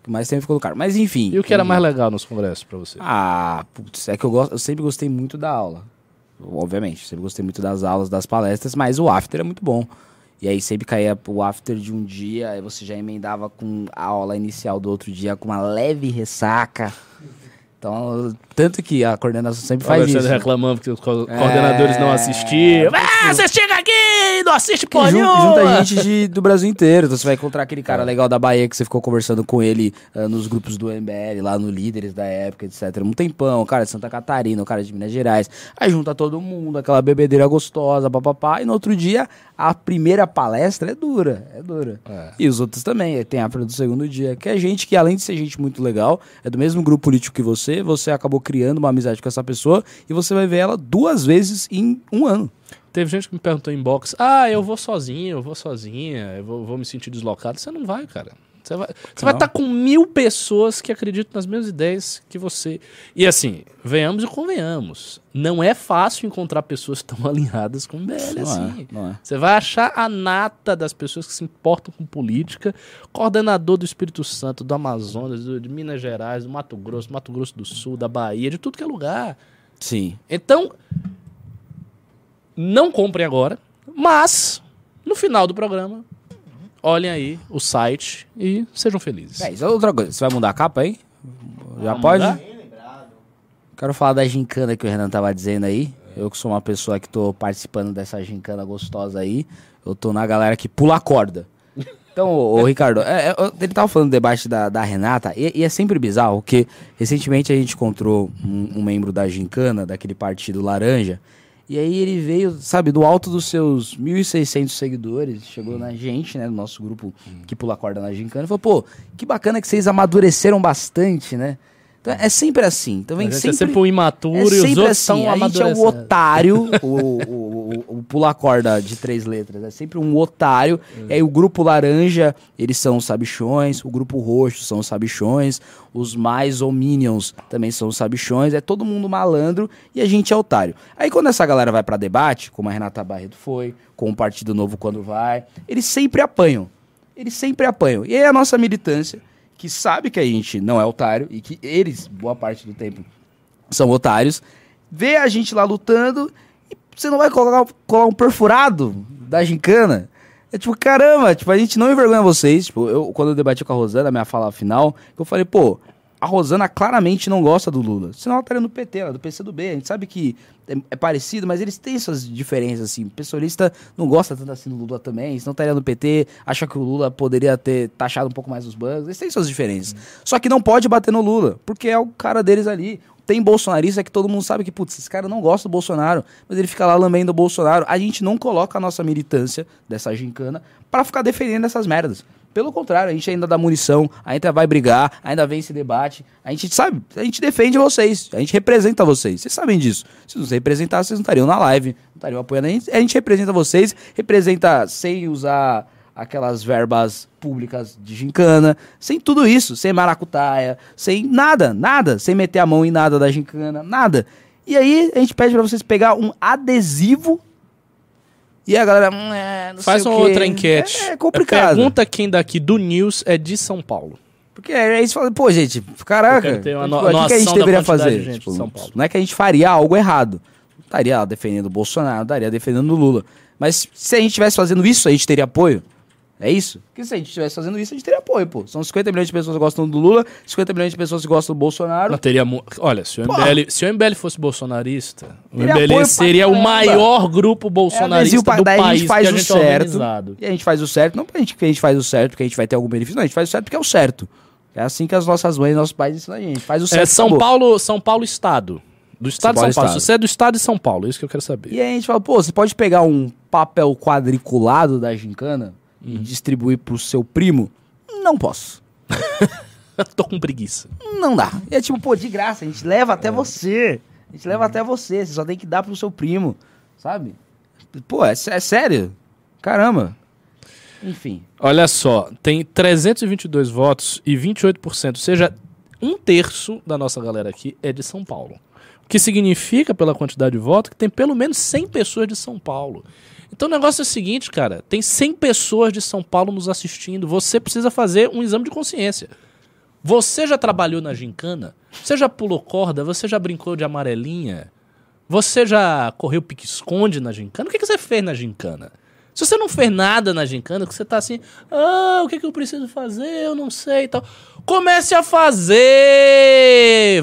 O que mais tempo ficou no cargo. Mas enfim.
E o que era mais legal nos congressos pra você?
Ah, putz, é que eu, gosto, eu sempre gostei muito da aula. Obviamente, sempre gostei muito das aulas, das palestras, mas o after é muito bom. E aí sempre caía o after de um dia, aí você já emendava com a aula inicial do outro dia com uma leve ressaca. Então, tanto que a coordenação sempre faz isso.
reclamando porque os co- coordenadores não
É,
assistiam. Ah, você chega aqui não assiste porra
jun-
nenhuma.
junta gente de- do Brasil inteiro. Então você vai encontrar aquele cara legal da Bahia que você ficou conversando com ele ah, nos grupos do MBL, lá no Líderes da época, etc. Um tempão, o cara de Santa Catarina, o cara de Minas Gerais. Aí junta todo mundo, aquela bebedeira gostosa, papapá. E no outro dia, a primeira palestra é dura, é dura.
É.
E os outros também, tem a do segundo dia. Que é gente que, além de ser gente muito legal, é do mesmo grupo político que você, você acabou criando uma amizade com essa pessoa e você vai ver ela duas vezes em um ano.
Teve gente que me perguntou em box: Ah, eu vou sozinho, eu vou sozinha, eu vou, vou me sentir deslocado. Você não vai, cara. Você vai estar com mil pessoas que acreditam nas mesmas ideias que você. E assim, venhamos e convenhamos. Não é fácil encontrar pessoas tão [LAUGHS] alinhadas com o MBL
Não
assim.
é, é.
Você vai achar a nata das pessoas que se importam com política, coordenador do Espírito Santo, do Amazonas, do- de Minas Gerais, do Mato Grosso, Mato Grosso do Sul, da Bahia, de tudo que é lugar.
Sim.
Então, não comprem agora, mas no final do programa, olhem aí o site e sejam felizes.
É, isso é outra coisa. Você vai mudar a capa aí? Já pode? Quero falar da gincana que o Renan tava dizendo aí. Eu que sou uma pessoa que tô participando dessa gincana gostosa aí. Eu tô na galera que pula a corda. Então, ô, Ricardo, é, é, ele tava falando do debate da, da Renata, e, e é sempre bizarro, porque recentemente a gente encontrou um, um membro da gincana, daquele partido laranja, e aí ele veio, sabe, do alto dos seus 1.600 seguidores, chegou na gente, né, no nosso grupo que pula corda na gincana, e falou, pô, que bacana que vocês amadureceram bastante, né? Então é sempre assim. Então vem sempre,
é sempre um imaturo
é
e os
sempre
outros
assim,
são
a gente é o
amadurecendo.
otário, [LAUGHS] o, o, o, o pula corda de três letras, é sempre um otário. E aí o grupo laranja, eles são os sabichões, o grupo roxo são os sabichões, os mais ou minions também são os sabichões, é todo mundo malandro e a gente é otário. Aí quando essa galera vai pra debate, como a Renata Barreto foi, com o Partido Novo quando vai, eles sempre apanham. Eles sempre apanham. E aí a nossa militância, que sabe que a gente não é otário e que eles, boa parte do tempo, são otários, vê a gente lá lutando e você não vai colocar, colar um perfurado da gincana. É tipo, caramba, tipo, a gente não envergonha vocês. Tipo, eu, quando eu debati com a Rosana, minha fala final, eu falei, pô, a Rosana claramente não gosta do Lula. Senão ela estaria no PT, ela é do PCdoB. A gente sabe que é, é parecido, mas eles têm suas diferenças, assim. O pessoalista não gosta tanto assim do Lula também, senão estaria no PT, acha que o Lula poderia ter taxado um pouco mais os bancos. Eles têm suas diferenças. Só que não pode bater no Lula, porque é o cara deles ali. Tem bolsonarista que todo mundo sabe que, putz, esse cara não gosta do Bolsonaro, mas ele fica lá lambendo o Bolsonaro. A gente não coloca a nossa militância dessa gincana pra ficar defendendo essas merdas. Pelo contrário, a gente ainda dá munição, ainda vai brigar, ainda vem esse debate. A gente sabe, a gente defende vocês, a gente representa vocês. Vocês sabem disso. Se nos representassem, vocês não estariam na live, não estariam apoiando a gente. A gente representa vocês, representa sem usar aquelas verbas públicas de gincana, sem tudo isso, sem maracutaia, sem nada, nada, sem meter a mão em nada da gincana, nada. E aí a gente pede pra vocês pegar um adesivo e a galera, hum, é, não
Faz
sei
uma
o quê.
outra enquete.
É, é complicado.
Pergunta quem daqui do News é de São Paulo.
Porque aí você fala, pô, gente, caraca, tipo,
no-
o que, que a gente deveria fazer?
de gente
Tipo,
de São Paulo.
Não é que a gente faria algo errado. Estaria lá defendendo o Bolsonaro, estaria defendendo o Lula. Mas se a gente estivesse fazendo isso, a gente teria apoio? É isso? Porque se a gente estivesse fazendo isso, a gente teria apoio, pô. São 50 milhões de pessoas que gostam do Lula, 50 milhões de pessoas que gostam do Bolsonaro.
Não teria Olha, se o. MBL, se o MBL fosse bolsonarista, o MBL seria o maior grupo
É,
bolsonarista
adesivo pra-
do país
a gente faz o
é
certo. E a gente faz o certo, não pra gente que a gente faz o certo, porque a gente vai ter algum benefício, não, a gente faz o certo porque é o certo. É assim que as nossas mães nossos pais ensinam a gente. Faz o certo.
É São
acabou.
Paulo, São Paulo Estado. Do Estado de
Paulo
São Paulo.
Estado.
Se você é do Estado de São Paulo, é isso que eu quero saber.
E aí a gente fala, pô, você pode pegar um papel quadriculado da gincana e
Uhum.
distribuir pro seu primo? Não posso. [LAUGHS]
Tô com preguiça.
Não dá. E é tipo, pô, de graça, a gente leva
É.
até você. A gente leva até você, você só tem que dar pro seu primo, sabe? Pô, é, é sério? Caramba. Enfim.
Olha só, tem 322 votos e 28%, ou seja, um terço da nossa galera aqui é de São Paulo. Que significa, pela quantidade de votos, que tem pelo menos 100 pessoas de São Paulo. Então o negócio é o seguinte, cara, tem 100 pessoas de São Paulo nos assistindo, você precisa fazer um exame de consciência. Você já trabalhou na gincana? Você já pulou corda? Você já brincou de amarelinha? Você já correu pique-esconde na gincana? O que, que você fez na gincana? Se você não fez nada na gincana, que você tá assim, ah, o que, que eu preciso fazer? Eu não sei e tal. Comece a fazer!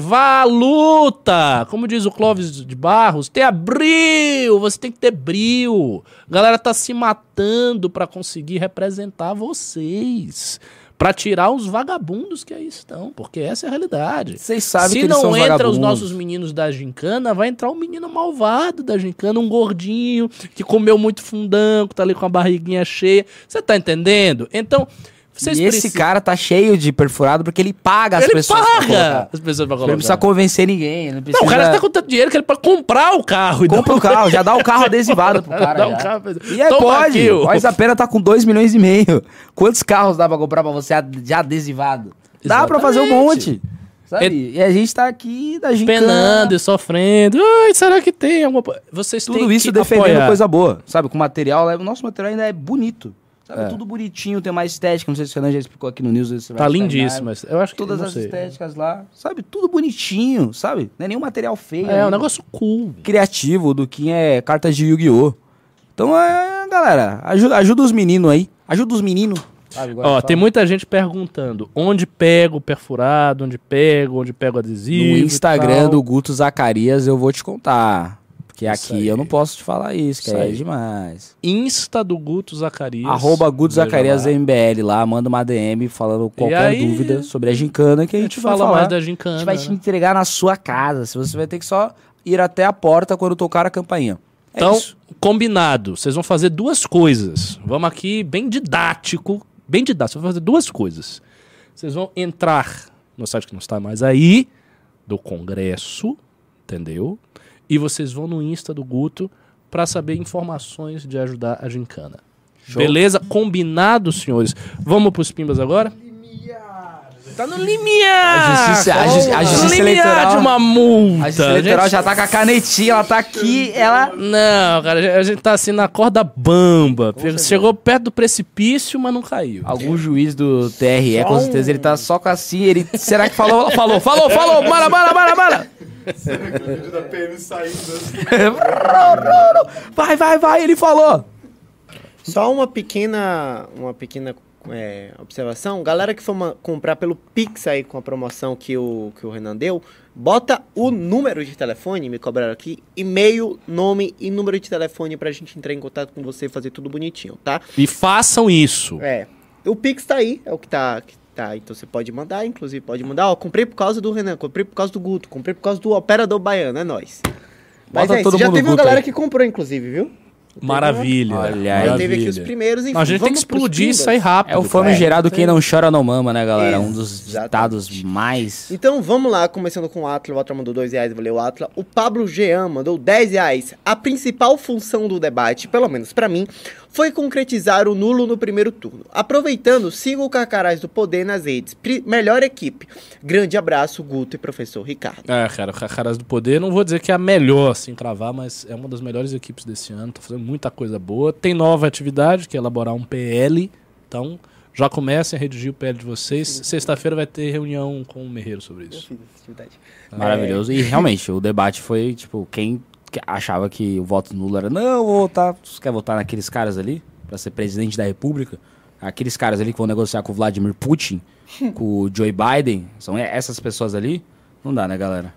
Vá à luta! Como diz o Clóvis de Barros, tenha bril! Você tem que ter bril! A galera tá se matando pra conseguir representar vocês. Pra tirar os vagabundos que aí estão, porque essa é a realidade.
Vocês sabem
Se
que
não entra os nossos meninos da gincana, vai entrar um menino malvado da gincana, um gordinho que comeu muito fundango, tá ali com a barriguinha cheia. Você tá entendendo? Então, vocês
e esse
precisam-
cara tá cheio de perfurado porque ele paga as
ele
pessoas pra
paga
colocar.
as pessoas pra
Ele não precisa
colocar.
convencer ninguém. Não, precisa...
Não, o cara tá com tanto dinheiro que ele pode comprar o carro. e
Compra o carro, já dá o carro adesivado pro [LAUGHS] cara.
Dá um carro,
E aí
Toma
pode.
aqui.
Mas a pena tá com 2 milhões e meio. Quantos carros dá pra comprar pra você já adesivado? Dá pra fazer um
Exatamente.
monte. Sabe? E a gente tá aqui da gincana.
penando e sofrendo. Ai, será que tem alguma... po- Vocês
Tudo isso defendendo
apoiar.
coisa boa. Sabe? Com material. O nosso material ainda é bonito. Sabe? Tudo bonitinho, tem uma estética. Não sei se o Fernando já explicou aqui no News. você
Tá lindíssimo, mas eu acho que
Todas as
sei.
estéticas lá. Sabe? Tudo bonitinho, sabe? Não é nenhum material feio.
É,
né?
um negócio cool.
criativo. O Duquinha é cartas de Yu-Gi-Oh! Então, é, galera, ajuda, ajuda os meninos aí. Ajuda os meninos. Sabe,
Ó, tem muita gente perguntando onde pego o perfurado, onde pego, onde pego o adesivo.
No
e
Instagram
tal.
do Guto Zacarias eu vou te contar. Porque
Isso
aqui
aí.
eu não posso te falar isso, que
Isso
é demais.
Insta do Guto Zacarias.
Arroba Guto Zacarias
lá.
MBL lá, manda uma DM falando qualquer
aí,
dúvida sobre a gincana que a
A
gente,
fala
falar.
mais da
A
gincana.
gente vai te
né?
entregar na sua casa. Se você vai ter que só ir até a porta quando tocar a campainha. É
Então,
isso.
combinado. Vocês vão fazer duas coisas. Vamos aqui, bem didático. Bem didático. Vocês vão fazer duas coisas. Vocês vão entrar no site que não está mais aí, do Congresso, entendeu? E vocês vão no Insta do Guto para saber informações de ajudar a gincana. Beleza? Combinado, senhores. Vamos pros pimbas agora? Tá no limiar!
A justiça- a justi- a
No
justiça
limiar
eleitoral-
de uma multa.
A justiça eleitoral
gente-
já tá com a canetinha, ela tá aqui, ela...
Não, cara, a gente- tá assim na corda bamba. Chegou perto do precipício, mas não caiu.
Algum juiz do TRE, com
Só
certeza,
um-
ele tá só com assim, ele... Será que falou? Falou, falou, falou! Bora, bora, bora, bora!
O vídeo da PM saindo assim.
Vai, vai, vai, ele falou!
Só uma pequena, uma pequena é, observação. Galera que for comprar pelo Pix aí com a promoção que o, que o Renan deu, bota o número de telefone, me cobraram aqui, e-mail, nome e número de telefone pra gente entrar em contato com você e fazer tudo bonitinho, tá?
E façam isso.
É. O Pix tá aí, é o que tá. Que tá então você pode mandar, inclusive pode mandar. Ó, comprei por causa do Renan, comprei por causa do Guto, comprei por causa do Operador Baiano, é nóis. Mas
Bota
é isso, já teve uma
Guto
galera
aí.
que comprou, inclusive, viu?
Maravilha.
Olha aí.
Maravilha.
teve aqui os primeiros, enfim.
Não, a gente tem que explodir isso aí rápido.
É o
cara.
famigerado Quem Não Chora Não Mama, né, galera? Um dos ditados mais...
Então vamos lá, começando com o Atla. O Atla mandou dois reais, valeu Atla. O Pablo Jean mandou 10 reais. A principal função do debate, pelo menos pra mim, foi concretizar o nulo no primeiro turno. Aproveitando, siga o Carcarás do Poder nas redes. Pri- melhor equipe. Grande abraço, Guto e professor Ricardo.
É, cara, o Caras do Poder, não vou dizer que é a melhor, assim, cravar, mas é uma das melhores equipes desse ano, tá fazendo muita coisa boa. Tem nova atividade, que é elaborar um PL, então já comecem a redigir o PL de vocês. Sexta-feira vai ter reunião com o Merreiro sobre isso.
Maravilhoso. E realmente, o debate foi, tipo, quem que achava que o voto nulo era, não, vou votar. Você quer votar naqueles caras ali? Pra ser presidente da república? Aqueles caras ali que vão negociar com o Vladimir Putin, com o Joe Biden, são essas pessoas ali? Não dá, né, galera?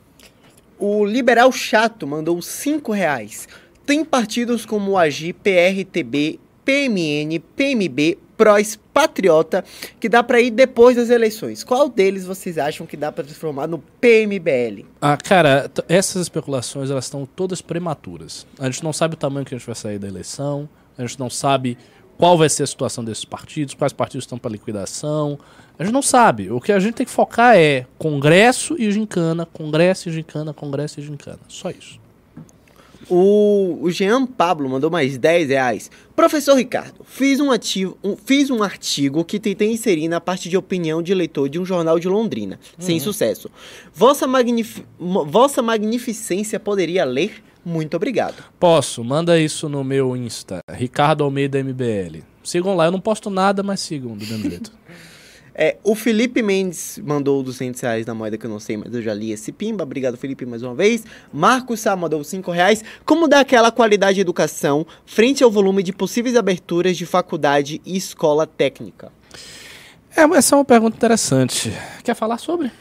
O Liberal Chato mandou 5 reais. Tem partidos como o AGI, PRTB, PMN, PMB, PROS, Patriota, que dá pra ir depois das eleições. Qual deles vocês acham que dá pra transformar no PMBL?
Ah, cara, essas especulações, elas estão todas prematuras. A gente não sabe o tamanho que a gente vai sair da eleição, a gente não sabe qual vai ser a situação desses partidos, quais partidos estão para liquidação. A gente não sabe. O que a gente tem que focar é Congresso e gincana, Congresso e gincana, Congresso e gincana. Só isso.
O, o Jean Pablo mandou mais 10 reais. Professor Ricardo, fiz um, ativo, um- fiz um artigo que tentei inserir na parte de opinião de leitor de um jornal de Londrina, sem sucesso. Vossa, magnif Vossa Magnificência poderia ler? Muito obrigado.
Posso, manda isso no meu Insta, Ricardo Almeida MBL. Sigam lá, eu não posto nada, mas sigam do mesmo [LAUGHS] jeito.
É, o Felipe Mendes mandou 200 reais na moeda que eu não sei, mas eu já li esse pimba. Obrigado, Felipe, mais uma vez. Marcos Sá mandou 5 reais. Como dar aquela qualidade de educação frente ao volume de possíveis aberturas de faculdade e escola técnica?
É, mas essa é uma pergunta interessante. Quer falar sobre?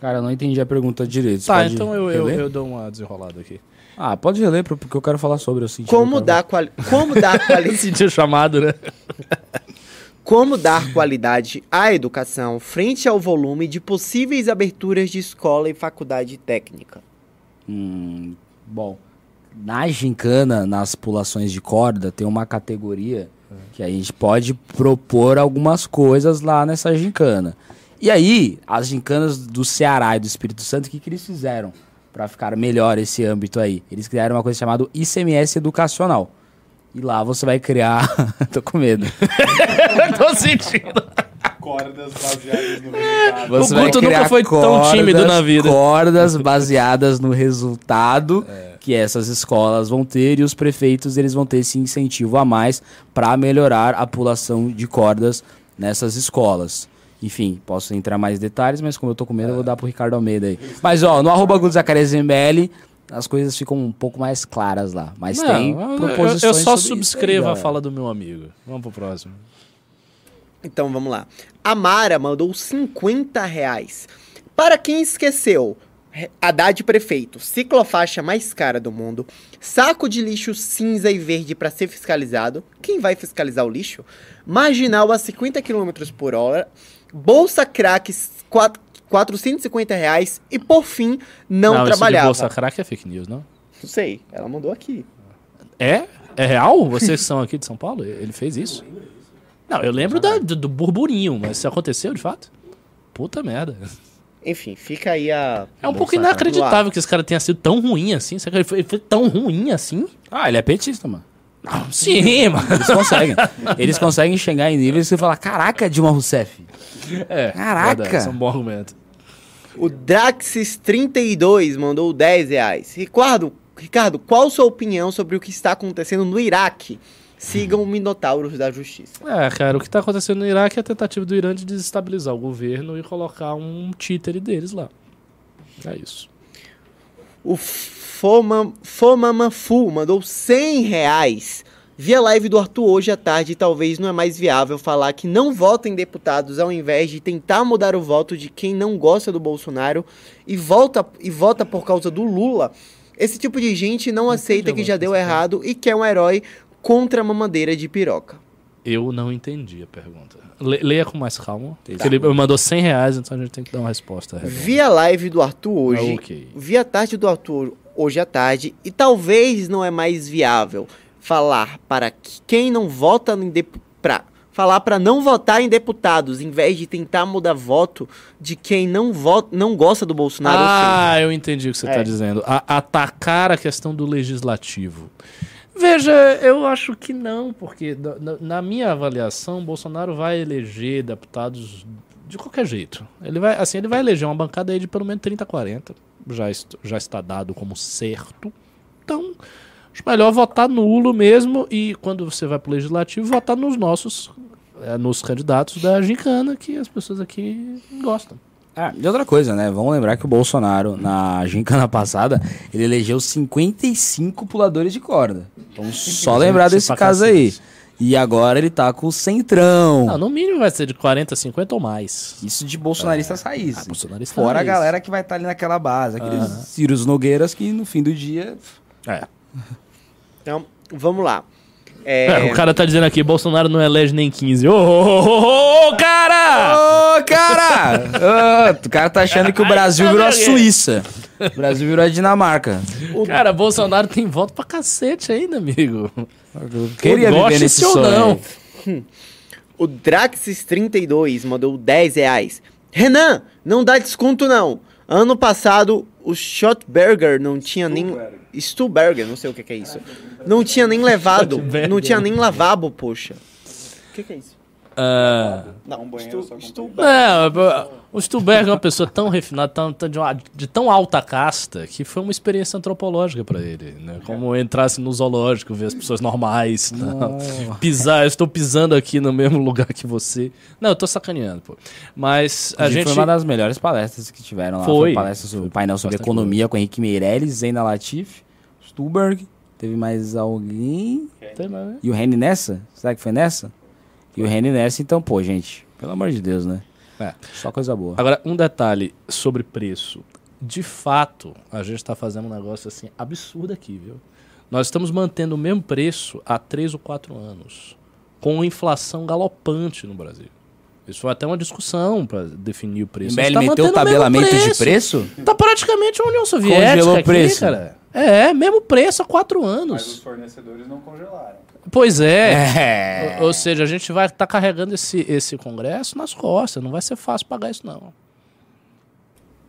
Cara, eu não entendi a pergunta direito. Você
Tá,
pode
então eu, eu, eu dou uma desenrolada aqui.
Ah, pode reler, porque eu quero falar sobre, eu senti.
Como
eu
dar, quali como dar [LAUGHS] quali
Senti o chamado, né? [LAUGHS]
Como dar qualidade à educação frente ao volume de possíveis aberturas de escola e faculdade técnica?
Hum, bom, na gincana, nas pulações de corda, tem uma categoria que a gente pode propor algumas coisas lá nessa gincana. E aí, as gincanas do Ceará e do Espírito Santo, o que, que eles fizeram para ficar melhor esse âmbito aí? Eles criaram uma coisa chamada ICMS educacional. E lá você vai criar. [LAUGHS] Tô com medo. [LAUGHS]
Tô sentindo.
Cordas baseadas no resultado.
Você
O
vai
Guto nunca
criar
foi tão tímido na vida.
Cordas baseadas no resultado que essas escolas vão ter e os prefeitos eles vão ter esse incentivo a mais para melhorar a pulação de cordas nessas escolas. Enfim, posso entrar mais detalhes, mas como eu tô com medo, eu vou dar pro Ricardo Almeida aí. Mas ó, no arroba Guto Zacarias MBL, as coisas ficam um pouco mais claras lá. Mas tem
Não, eu-
proposições
Eu, eu só
aí,
subscrevo a fala do meu amigo. Vamos pro próximo.
Então vamos lá. A Mara mandou 50 reais. Para quem esqueceu, Haddad prefeito, ciclofaixa mais cara do mundo, saco de lixo cinza e verde para ser fiscalizado. Quem vai fiscalizar o lixo? Marginal a 50 km por hora. Bolsa crack, quat- 450 reais. E por fim, não,
Isso de
trabalhava.
Bolsa Crack é fake news, não?
Não sei, ela mandou aqui.
É? É real? Vocês que são aqui de São Paulo? Ele fez isso? Não, eu lembro da- do, do burburinho, mas isso aconteceu de fato? Puta merda.
Enfim, fica aí a.
É um pouco inacreditável que esse cara tenha sido tão ruim assim. Será que ele foi, ele foi tão ruim assim?
Ah, ele é petista, mano.
Sim, [LAUGHS] mano.
Eles conseguem. Eles conseguem chegar em níveis que você fala, caraca, Dilma Rousseff.
É,
Caraca!
verdade, Isso é um bom argumento.
O Draxis32 mandou 10 reais. Ricardo, Ricardo, qual sua opinião sobre o que está acontecendo no Iraque? Sigam o Minotauros da Justiça.
É, cara, o que tá acontecendo no Iraque é a tentativa do Irã de desestabilizar o governo e colocar um títere deles lá. É isso.
O Foma, Fomamafu mandou 100 reais. Vi a live do Arthur hoje à tarde e talvez não é mais viável falar que não votem deputados ao invés de tentar mudar o voto de quem não gosta do Bolsonaro e, volta, e vota por causa do Lula. Esse tipo de gente não aceita que já deu errado e quer um herói contra a mamadeira de piroca.
Eu não entendi a pergunta. Le- leia com mais calma. porque Ele me mandou 100 reais, então a gente tem que dar uma resposta. redonda.
Vi a live do Arthur hoje.
Ah, ok.
Vi a tarde do Arthur hoje à tarde. E talvez não é mais viável falar para que- quem não vota em pra, falar para não votar em deputados, em vez de tentar mudar voto de quem não vota, não gosta do Bolsonaro.
Ah, eu entendi o que você
É.
está dizendo. A- atacar a questão do legislativo. Veja, eu acho que não, porque na- na, minha avaliação, Bolsonaro vai eleger deputados de qualquer jeito. Ele vai, assim, ele vai eleger uma bancada aí de pelo menos 30, 40. Já, já está dado como certo. Então, acho melhor votar nulo mesmo e quando você vai pro legislativo, votar nos nossos, eh, nos candidatos da gincana que as pessoas aqui gostam.
Ah, e outra coisa, né? Vamos lembrar que o Bolsonaro, na gincana passada, ele elegeu 55 puladores de corda. Então, só lembrar desse caso aí. E agora ele tá com o centrão.
Não, no mínimo vai ser de 40, 50 ou mais.
Isso de bolsonaristas raiz.
Ah, bolsonarista
Fora a
raiz.
galera que vai estar ali naquela base, aqueles Círios Nogueiras que no fim do dia.
É.
Então, vamos lá.
É,
É,
o cara tá dizendo aqui, Bolsonaro não elege nem 15. Ô, ô, ô, ô, ô, cara!
Ô, cara! O cara tá achando que o Brasil virou a Suíça. O Brasil virou a Dinamarca.
Cara, Bolsonaro tem voto pra cacete ainda, amigo.
Eu queria viver nesse
ou
sonho.
não.
O Draxis32 mandou 10 reais. Renan, não dá desconto não. Ano passado, o Shotburger não tinha nem... Stuberger, não sei o que, que é isso. Não tinha nem levado. Não tinha nem lavabo, poxa. O que, que é isso?
Ah,
Não,
Um banheiro só com
Stu-
não, o Stuberg é uma pessoa tão refinada, tão, tão de, uma- de tão alta casta, que foi uma experiência antropológica pra ele. Né? Como entrasse no zoológico, ver as pessoas normais. Não. Pisar, eu estou pisando aqui no mesmo lugar que você. Não, eu tô sacaneando, pô. Mas a gente.
Foi uma das melhores palestras que tiveram lá.
Foi.
palestra sobre o painel sobre economia com Henrique Meirelles, Zena Latif, Stuberg. Teve mais alguém.
Tem mais, né?
E o Reni nessa? Será que foi nessa? E o Reni nessa, então, pô, gente. Pelo amor de Deus, né?
É.
Só coisa boa.
Agora, um detalhe sobre preço. De fato, a gente está fazendo um negócio assim absurdo aqui, viu? Nós estamos mantendo o mesmo preço há três ou quatro anos, com inflação galopante no Brasil. Isso foi até uma discussão para definir o preço.
MBL
tá
meteu tabelamento de preço?
Tá praticamente a União Soviética
Congelou o
aqui,
preço.
cara. É, mesmo preço há quatro
Mas os
anos.
fornecedores não congelaram.
Pois é.
É.
Ou ou seja, a gente vai estar carregando esse, esse congresso nas costas. Não vai ser fácil pagar isso, não.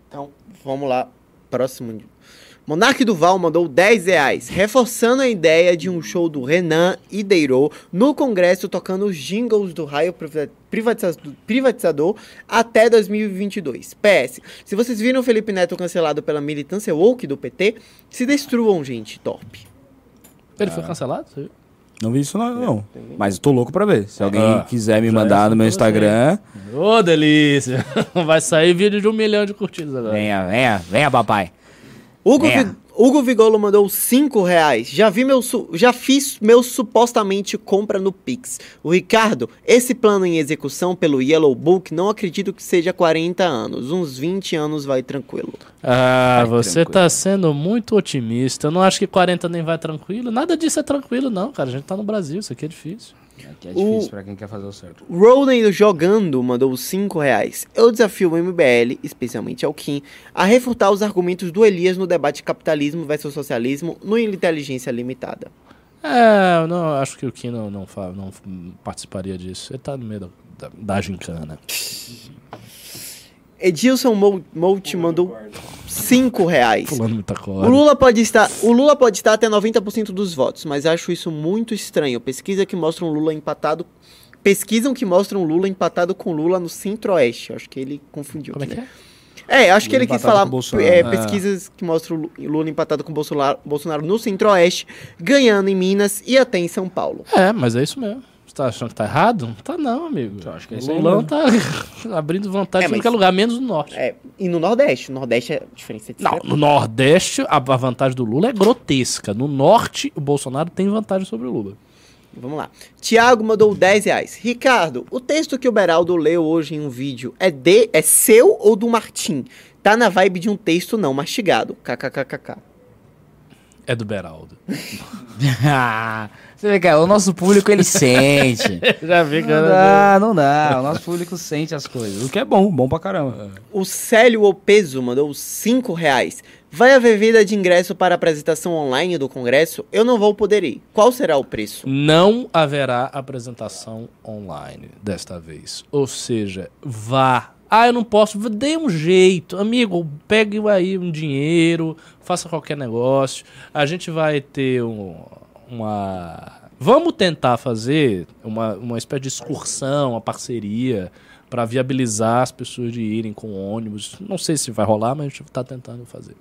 Então, vamos lá. Próximo. Monarque Duval mandou 10 reais, reforçando a ideia de um show do Renan e Deiro no Congresso tocando os jingles do raio privatizador, privatizador até 2022. PS, se vocês viram o Felipe Neto cancelado pela militância woke do PT, se destruam, gente, top.
Ele foi cancelado? Você viu?
Não vi isso não, não. Mas eu tô louco pra ver. Se alguém
Ah,
quiser me mandar
é
no meu. Instagram,
Ô, delícia! [LAUGHS] Vai sair vídeo de um milhão de curtidas agora.
venha, venha, venha, papai.
Hugo,
É.
Hugo Vigolo mandou 5 reais. Já vi meu su- já fiz meu supostamente compra no Pix. O Ricardo, esse plano em execução pelo Yellow Book, não acredito que seja 40 anos. Uns 20 anos vai tranquilo.
Ah,
Vai
você
tranquilo.
tá sendo muito otimista. Eu não acho que 40 nem vai tranquilo. Nada disso é tranquilo, não, cara. A gente tá no Brasil, isso aqui é difícil.
Aqui é
O-
difícil pra quem quer fazer o certo.
Roden jogando mandou 5 reais. Eu desafio o MBL, especialmente ao Kim, a refutar os argumentos do Elias no debate capitalismo versus socialismo no Inteligência Limitada.
É, eu não acho que o Kim não, não, fa- não participaria disso. Ele tá no meio da, da, da gincana.
Edilson Molt mandou 5 reais.
Pulando muita
O. Lula pode estar, o Lula pode estar até 90% dos votos, mas acho isso muito estranho. Pesquisa que mostram Lula empatado, pesquisam que mostram Lula empatado com Lula no Centro-Oeste. Acho que ele confundiu.
Como é
aqui,
que
né?
é?
É, acho que
Lula
ele quis falar é,
É.
pesquisas que mostram Lu- Lula empatado com Bolsonaro, Bolsonaro no Centro-Oeste, ganhando em Minas e até em São Paulo.
É, mas é isso mesmo. Tá achando que tá errado? Não tá não, amigo.
Eu acho que é
o
isso
Lulão tá [LAUGHS] abrindo vantagem
É,
em qualquer lugar, menos no norte.
É, e no Nordeste, no Nordeste é diferença de
Não, no Nordeste a a vantagem do Lula é grotesca. No Norte, o Bolsonaro tem vantagem sobre o Lula.
Vamos lá. Tiago mandou 10 reais. Ricardo, o texto que o Beraldo leu hoje em um vídeo é de é seu ou do Martim? Tá na vibe de um texto não mastigado. KKKKK.
É do Beraldo. [LAUGHS]
Você vê, cara, o nosso público ele sente. [LAUGHS]
Já vi,
Não dá, não dá. O nosso público sente as coisas. O que é bom, bom pra caramba.
O Célio Opeso mandou 5 reais. Vai haver venda de ingresso para a apresentação online do Congresso? Eu não vou poder ir. Qual será o preço?
Não haverá apresentação online desta vez. Ou seja, vá. Ah, eu não posso. Dê um jeito. Amigo, pegue aí um dinheiro, faça qualquer negócio. A gente vai ter um- uma. Vamos tentar fazer uma, uma espécie de excursão, uma parceria, para viabilizar as pessoas de irem com ônibus. Não sei se vai rolar, mas a gente está tentando fazer.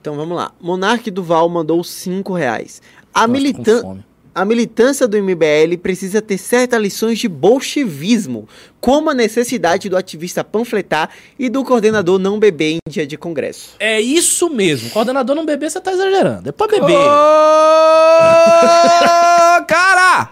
Então vamos lá. Monarque Duval mandou 5 reais. A,
Nossa, tô com
militan
fome.
A militância do MBL precisa ter certas lições de bolchevismo, como a necessidade do ativista panfletar e do coordenador não beber em dia de congresso.
É isso mesmo. Coordenador não beber, você tá exagerando. É pra beber.
Ô, cara!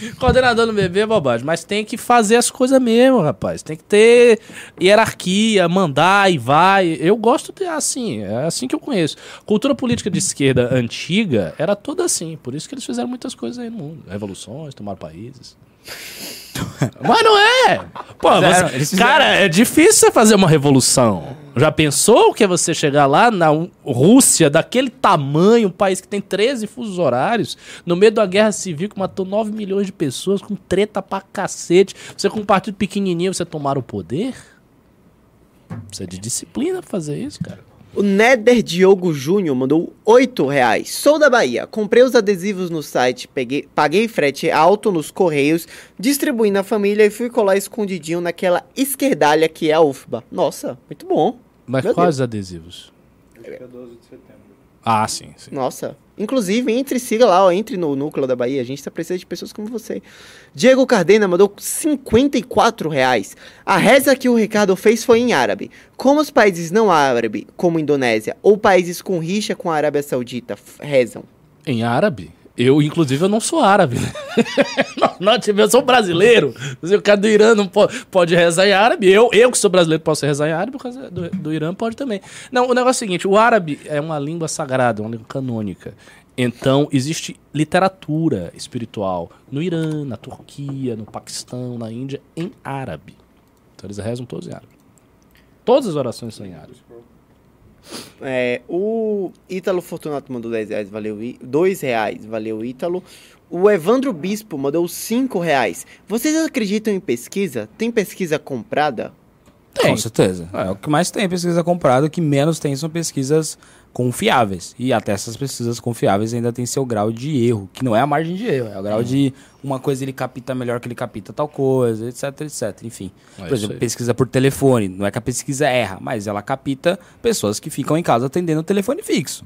[LAUGHS]
Coordenador no bebê é bobagem, mas tem que fazer as coisas mesmo, rapaz. Tem que ter hierarquia, mandar e vai. Eu gosto de assim, é assim que eu conheço. Cultura política de esquerda antiga era toda assim, por isso que eles fizeram muitas coisas aí no mundo. Revoluções, tomaram países. [LAUGHS] Mas não é! Pô,
Fizeram,
você- cara, é difícil você fazer uma revolução. Já pensou que é você chegar lá na Rússia, daquele tamanho, um país que tem 13 fusos horários, no meio da guerra civil que matou 9 milhões de pessoas, com treta pra cacete. Você com um partido pequenininho, você tomar o poder? Precisa de disciplina pra fazer isso, cara.
O Nether Diogo Júnior mandou 8 reais. Sou da Bahia. Comprei os adesivos no site, peguei, paguei frete alto nos correios, distribuí na família e fui colar escondidinho naquela esquerdalha que é a UFBA. Nossa, muito bom.
Mas
Meu
quais adesivos?
Dia 12 de setembro.
Ah, sim, sim.
Nossa. Inclusive, entre, siga lá, ó, entre no núcleo da Bahia. A gente tá precisando de pessoas como você. Diego Cardena mandou 54 reais. A reza que o Ricardo fez foi em árabe. Como os países não árabes, como Indonésia, ou países com rixa com a Arábia Saudita, rezam.
Em árabe? Eu, inclusive, eu não sou árabe. né? [LAUGHS] não, não, tipo, eu sou brasileiro. O cara do Irã não pode, pode rezar em árabe, eu, eu que sou brasileiro posso rezar em árabe, por causa do, do Irã pode também. Não, o negócio é o seguinte, o árabe é uma língua sagrada, uma língua canônica. Então, existe literatura espiritual no Irã, na Turquia, no Paquistão, na Índia, em árabe. Então, eles rezam todos em árabe. Todas as orações são em árabe.
É, o Ítalo Fortunato mandou 10 reais, valeu. Í- 2 reais, valeu Ítalo. O Evandro Bispo mandou 5 reais. Vocês acreditam em pesquisa? Tem pesquisa comprada?
Tem.
Com certeza. É, o que mais tem é pesquisa comprada, o que menos tem são pesquisas confiáveis. E até essas pesquisas confiáveis ainda tem seu grau de erro, que não é a margem de erro, é o grau de uma coisa ele capta melhor que ele capta tal coisa, etc, etc. Enfim.
É
por exemplo,
aí.
pesquisa por telefone, não é que a pesquisa erra, mas ela capta pessoas que ficam em casa atendendo o telefone fixo.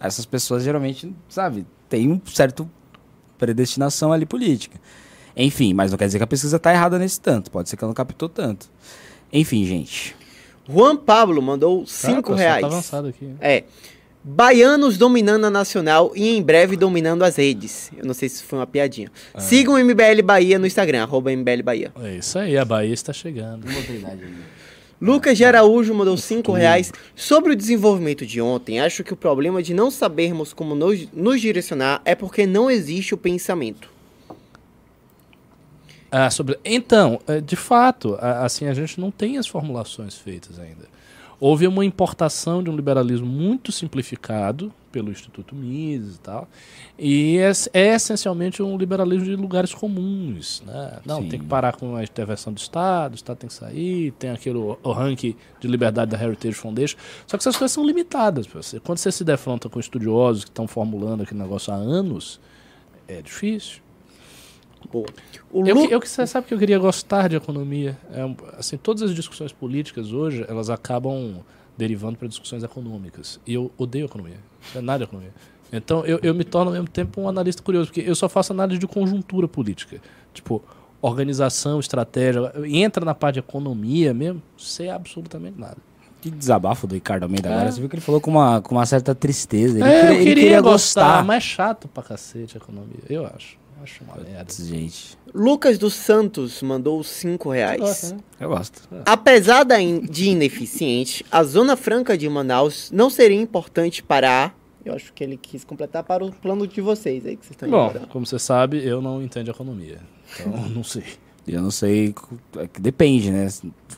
Essas pessoas geralmente, sabe, tem um certo predestinação ali política. Enfim, mas não quer dizer que a pesquisa tá errada nesse tanto, pode ser que ela não captou tanto. Enfim, gente.
Juan Pablo mandou
Cara,
5
o pessoal
reais.
Tá avançado aqui.
É. Baianos dominando a nacional e em breve dominando as redes. Eu não sei se foi uma piadinha. Sigam o MBL Bahia no Instagram, arroba MBL Bahia.
É isso aí, a Bahia está chegando.
Lucas de Araújo mandou 5 reais. Sobre o desenvolvimento de ontem, acho que o problema de não sabermos como nos, nos direcionar é porque não existe o pensamento.
Ah, sobre... Então, é, de fato, a- assim, a gente não tem as formulações feitas ainda. houve uma importação de um liberalismo muito simplificado pelo Instituto Mises e tal, e é, é essencialmente um liberalismo de lugares comuns. Né? Não,
Sim.
tem que parar com a intervenção do Estado, o Estado tem que sair, tem aquele o, ranking de liberdade da Heritage Foundation. Só que essas coisas são limitadas. Quando você se defronta com estudiosos que estão formulando aquele negócio há anos, é difícil.
Boa. O
Eu,
Lu-
que- eu você sabe que eu queria gostar de economia. É, assim, todas as discussões políticas hoje, elas acabam derivando para discussões econômicas. E eu odeio economia. Não é nada de economia. Então eu, eu me torno ao mesmo tempo um analista curioso, porque eu só faço análise de conjuntura política. Tipo, organização, estratégia. Entra na parte de economia mesmo, sei absolutamente nada.
Que desabafo do Ricardo Almeida
É.
agora. Você viu que ele falou com uma, com uma certa tristeza. Ele,
é,
queria,
eu
ele
queria, gostar, mas é chato pra cacete a economia. Eu acho. Acho uma merda.
Gente,
Lucas dos Santos mandou 5
Você
reais.
gosta, né?
eu gosto.
Apesar de ineficiente, a Zona Franca de Manaus não seria importante para a... Eu acho que ele quis completar para o plano de vocês aí que vocês estão
Bom, como você sabe, eu não entendo economia. Então, [LAUGHS] não sei.
Eu não sei. é que Depende, né?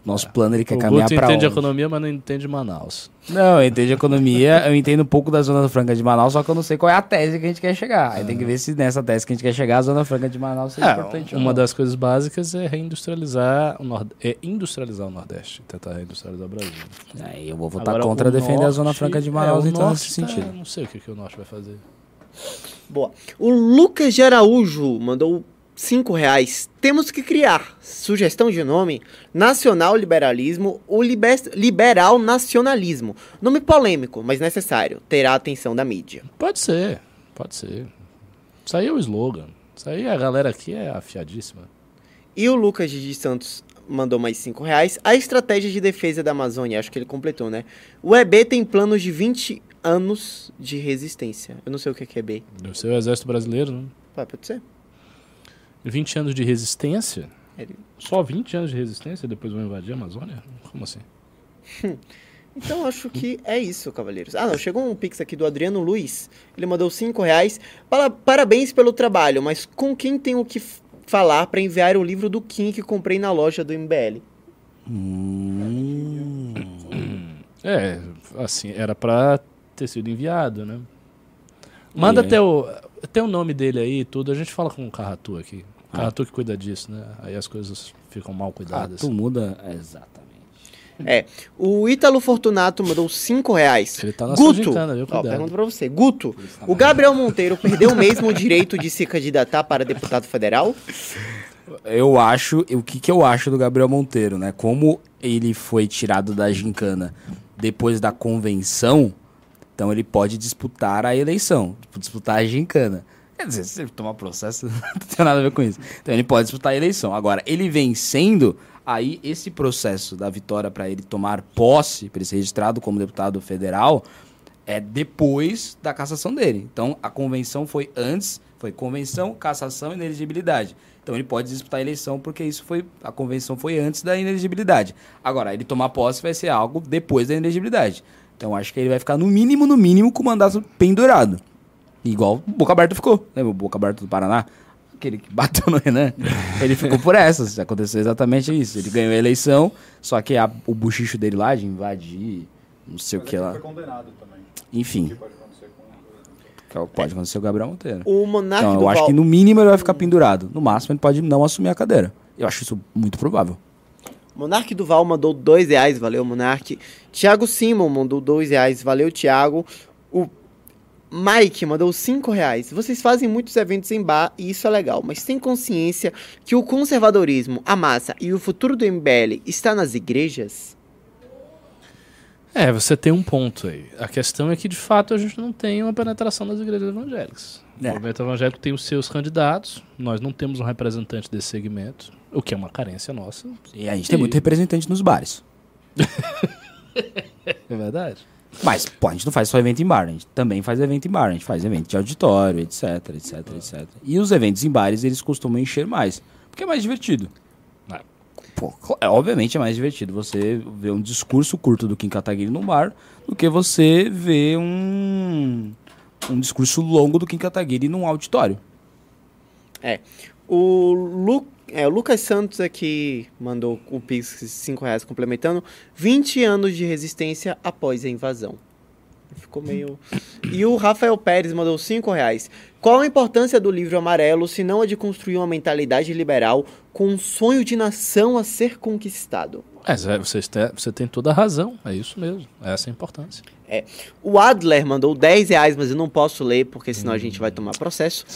Nosso plano ele quer
o
caminhar pra
entende
onde?
economia, mas não entende Manaus.
Não, eu entendo de economia, eu entendo um pouco da Zona Franca de Manaus, só que eu não sei qual é a tese que a gente quer chegar. Aí tem que ver se nessa tese que a gente quer chegar, a Zona Franca de Manaus
É,
importante. ou
uma
não.
das coisas básicas é reindustrializar o Nord... é industrializar o Nordeste, tentar reindustrializar o Brasil.
Aí eu vou votar
Agora,
contra defender a Zona
Norte-
Franca de Manaus,
é,
então,
Norte
nesse
tá-
sentido.
Não sei o que, que o Norte vai fazer.
Boa. O Lucas de Araújo mandou 5 reais. Temos que criar, sugestão de nome, nacional liberalismo ou liber- liberal nacionalismo. Nome polêmico, mas necessário. Terá a atenção da mídia.
Pode ser, pode ser. Isso aí é o slogan. Isso aí a galera aqui é afiadíssima.
E o Lucas de Santos mandou mais 5 reais. A estratégia de defesa da Amazônia, acho que ele completou, né? O EB tem planos de 20 anos de resistência. Eu não sei o que é EB.
Deve ser o Exército Brasileiro, né?
Pá, pode ser?
20 anos de resistência?
Ele-
Só 20 anos de resistência e depois vão invadir a Amazônia? Como assim? [LAUGHS]
Então acho que é isso, cavaleiros. Ah, não, chegou um pix aqui do Adriano Luiz. Ele mandou 5 reais. Para- Parabéns pelo trabalho, mas com quem tenho que falar para enviar o livro do Kim que comprei na loja do MBL?
Hum,
É, assim, era pra ter sido enviado, né? Manda até o. Tem o nome dele aí e tudo. A gente fala com o Carratu aqui. O
Ah.
Carratu que cuida disso, né? Aí as coisas ficam mal
ah,
cuidadas.
tu muda. Exatamente.
É, o Ítalo Fortunato mandou 5 reais.
Ele tá na sua
Guto,
gincana, viu?
ó,
Cuidado.
pergunta pra você. Guto, o Gabriel Monteiro perdeu mesmo o direito de se candidatar para deputado federal?
Eu acho. O que, que eu acho do Gabriel Monteiro, né? Como ele foi tirado da gincana depois da convenção, então ele pode disputar a eleição, disputar a gincana. Quer dizer, se ele tomar processo, [LAUGHS] não tem nada a ver com isso. Então ele pode disputar a eleição. Agora, ele vencendo, aí esse processo da vitória para ele tomar posse, para ele ser registrado como deputado federal, é depois da cassação dele. Então a convenção foi antes, foi convenção, cassação e inelegibilidade. Então ele pode disputar a eleição porque isso foi a convenção foi antes da inelegibilidade. Agora, ele tomar posse vai ser algo depois da inelegibilidade. Então acho que ele vai ficar no mínimo, no mínimo com o mandato pendurado. Igual o Boca Aberta ficou. Lembra o Boca Aberta do Paraná? Aquele que bateu no Renan. [LAUGHS] Ele ficou por essas. Aconteceu exatamente isso. Ele ganhou a eleição, só que a- o buchicho dele lá de invadir, não sei o
Mas
que lá.
foi condenado também.
Enfim,
Que pode acontecer com...
que é o que pode acontecer com o Gabriel Monteiro.
O Monark
Então,
do
eu acho
Val-
que no mínimo ele vai ficar pendurado. No máximo ele pode não assumir a cadeira. Eu acho isso muito provável.
Monark Duval mandou dois reais, valeu, Monark. Thiago Simon mandou dois reais, valeu, Thiago. O Mike mandou cinco reais. Vocês fazem muitos eventos em bar e isso é legal, mas tem consciência que o conservadorismo, a massa e o futuro do MBL está nas igrejas?
É, você tem um ponto aí. A questão é que, de fato, a gente não tem uma penetração das igrejas evangélicas.
É.
O movimento evangélico tem os seus candidatos, nós não temos um representante desse segmento, o que é uma carência nossa.
E a gente tem
E-
muito representante nos bares. [LAUGHS]
É verdade?
Mas, pô, a gente não faz só evento em bar, a gente também faz evento em bar, a gente faz evento de auditório, etc, etc, etc. E os eventos em bares, eles costumam encher mais, porque é mais divertido.
É.
Pô, é, obviamente é mais divertido você ver um discurso curto do Kim Kataguiri num bar do que você ver um, um discurso longo do Kim Kataguiri num auditório.
O, Lu, é, o Lucas Santos aqui mandou o Pix de 5 reais complementando. 20 anos de resistência após a invasão. Ficou meio. E o Rafael Pérez mandou 5 reais. Qual a importância do livro amarelo se não a de construir uma mentalidade liberal com um sonho de nação a ser conquistado?
É, Zé, você, tem, você tem toda a razão. É isso mesmo. Essa é a importância.
O Adler mandou 10 reais, mas eu não posso ler porque senão a gente vai tomar processo.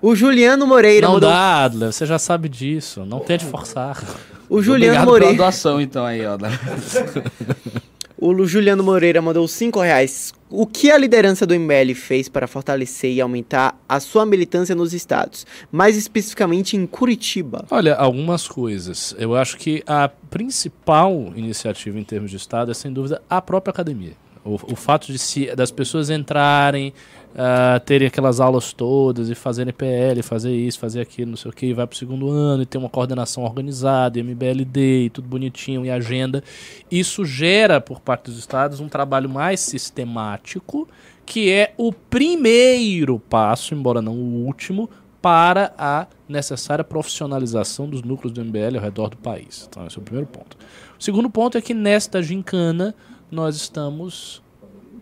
O Juliano Moreira
não
mandou.
dá, Adler. Você já sabe disso. Não tente forçar.
O Juliano
Obrigado
Moreira.
pela doação, então, aí, ó. [LAUGHS]
O Juliano Moreira mandou 5 reais. O que a liderança do MBL fez para fortalecer e aumentar a sua militância nos estados? Mais especificamente em Curitiba.
Olha, algumas coisas. Eu acho que a principal iniciativa em termos de Estado é, sem dúvida, a própria academia. O, o fato de se, das pessoas entrarem, ah, terem aquelas aulas todas e fazerem PL, fazer isso, fazer aquilo, não sei o que, vai para o segundo ano e ter uma coordenação organizada, e MBLD e tudo bonitinho, e agenda. Isso gera, por parte dos estados, um trabalho mais sistemático, que é o primeiro passo, embora não o último, para a necessária profissionalização dos núcleos do MBL ao redor do país. Então, esse é o primeiro ponto. O segundo ponto é que nesta gincana nós estamos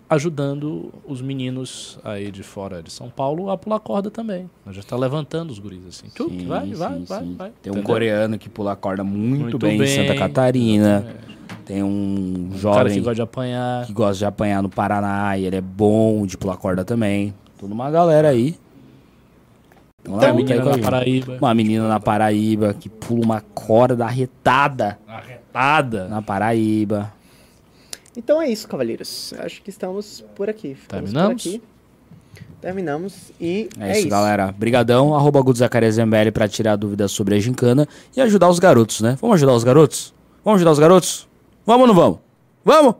ajudando os meninos aí de fora de São Paulo a pular corda também. Nós já está levantando os guris assim. Tchuc,
Sim,
vai, vai,
sim,
vai,
sim.
vai.
Tem um
Entendeu?
coreano que pula a corda muito,
Muito
bem, em
bem,
Santa Catarina.
exatamente.
Tem um
cara
jovem
que gosta de apanhar.
que gosta de apanhar no Paraná e ele é bom de pular corda também. Toda uma galera aí. Então,
Tem a
aí
menina
a
na
gente.
Paraíba.
Uma menina na Paraíba que pula uma corda arretada
Arretada.
na Paraíba.
Então é isso, cavalheiros. Acho que estamos por aqui. Ficamos
Terminamos?
Por aqui. Terminamos e
É, isso, galera. Brigadão. Arroba MBL pra tirar dúvidas sobre a gincana e ajudar os garotos, né? Vamos ajudar os garotos? Vamos ajudar os garotos? Vamos ou não vamos? Vamos?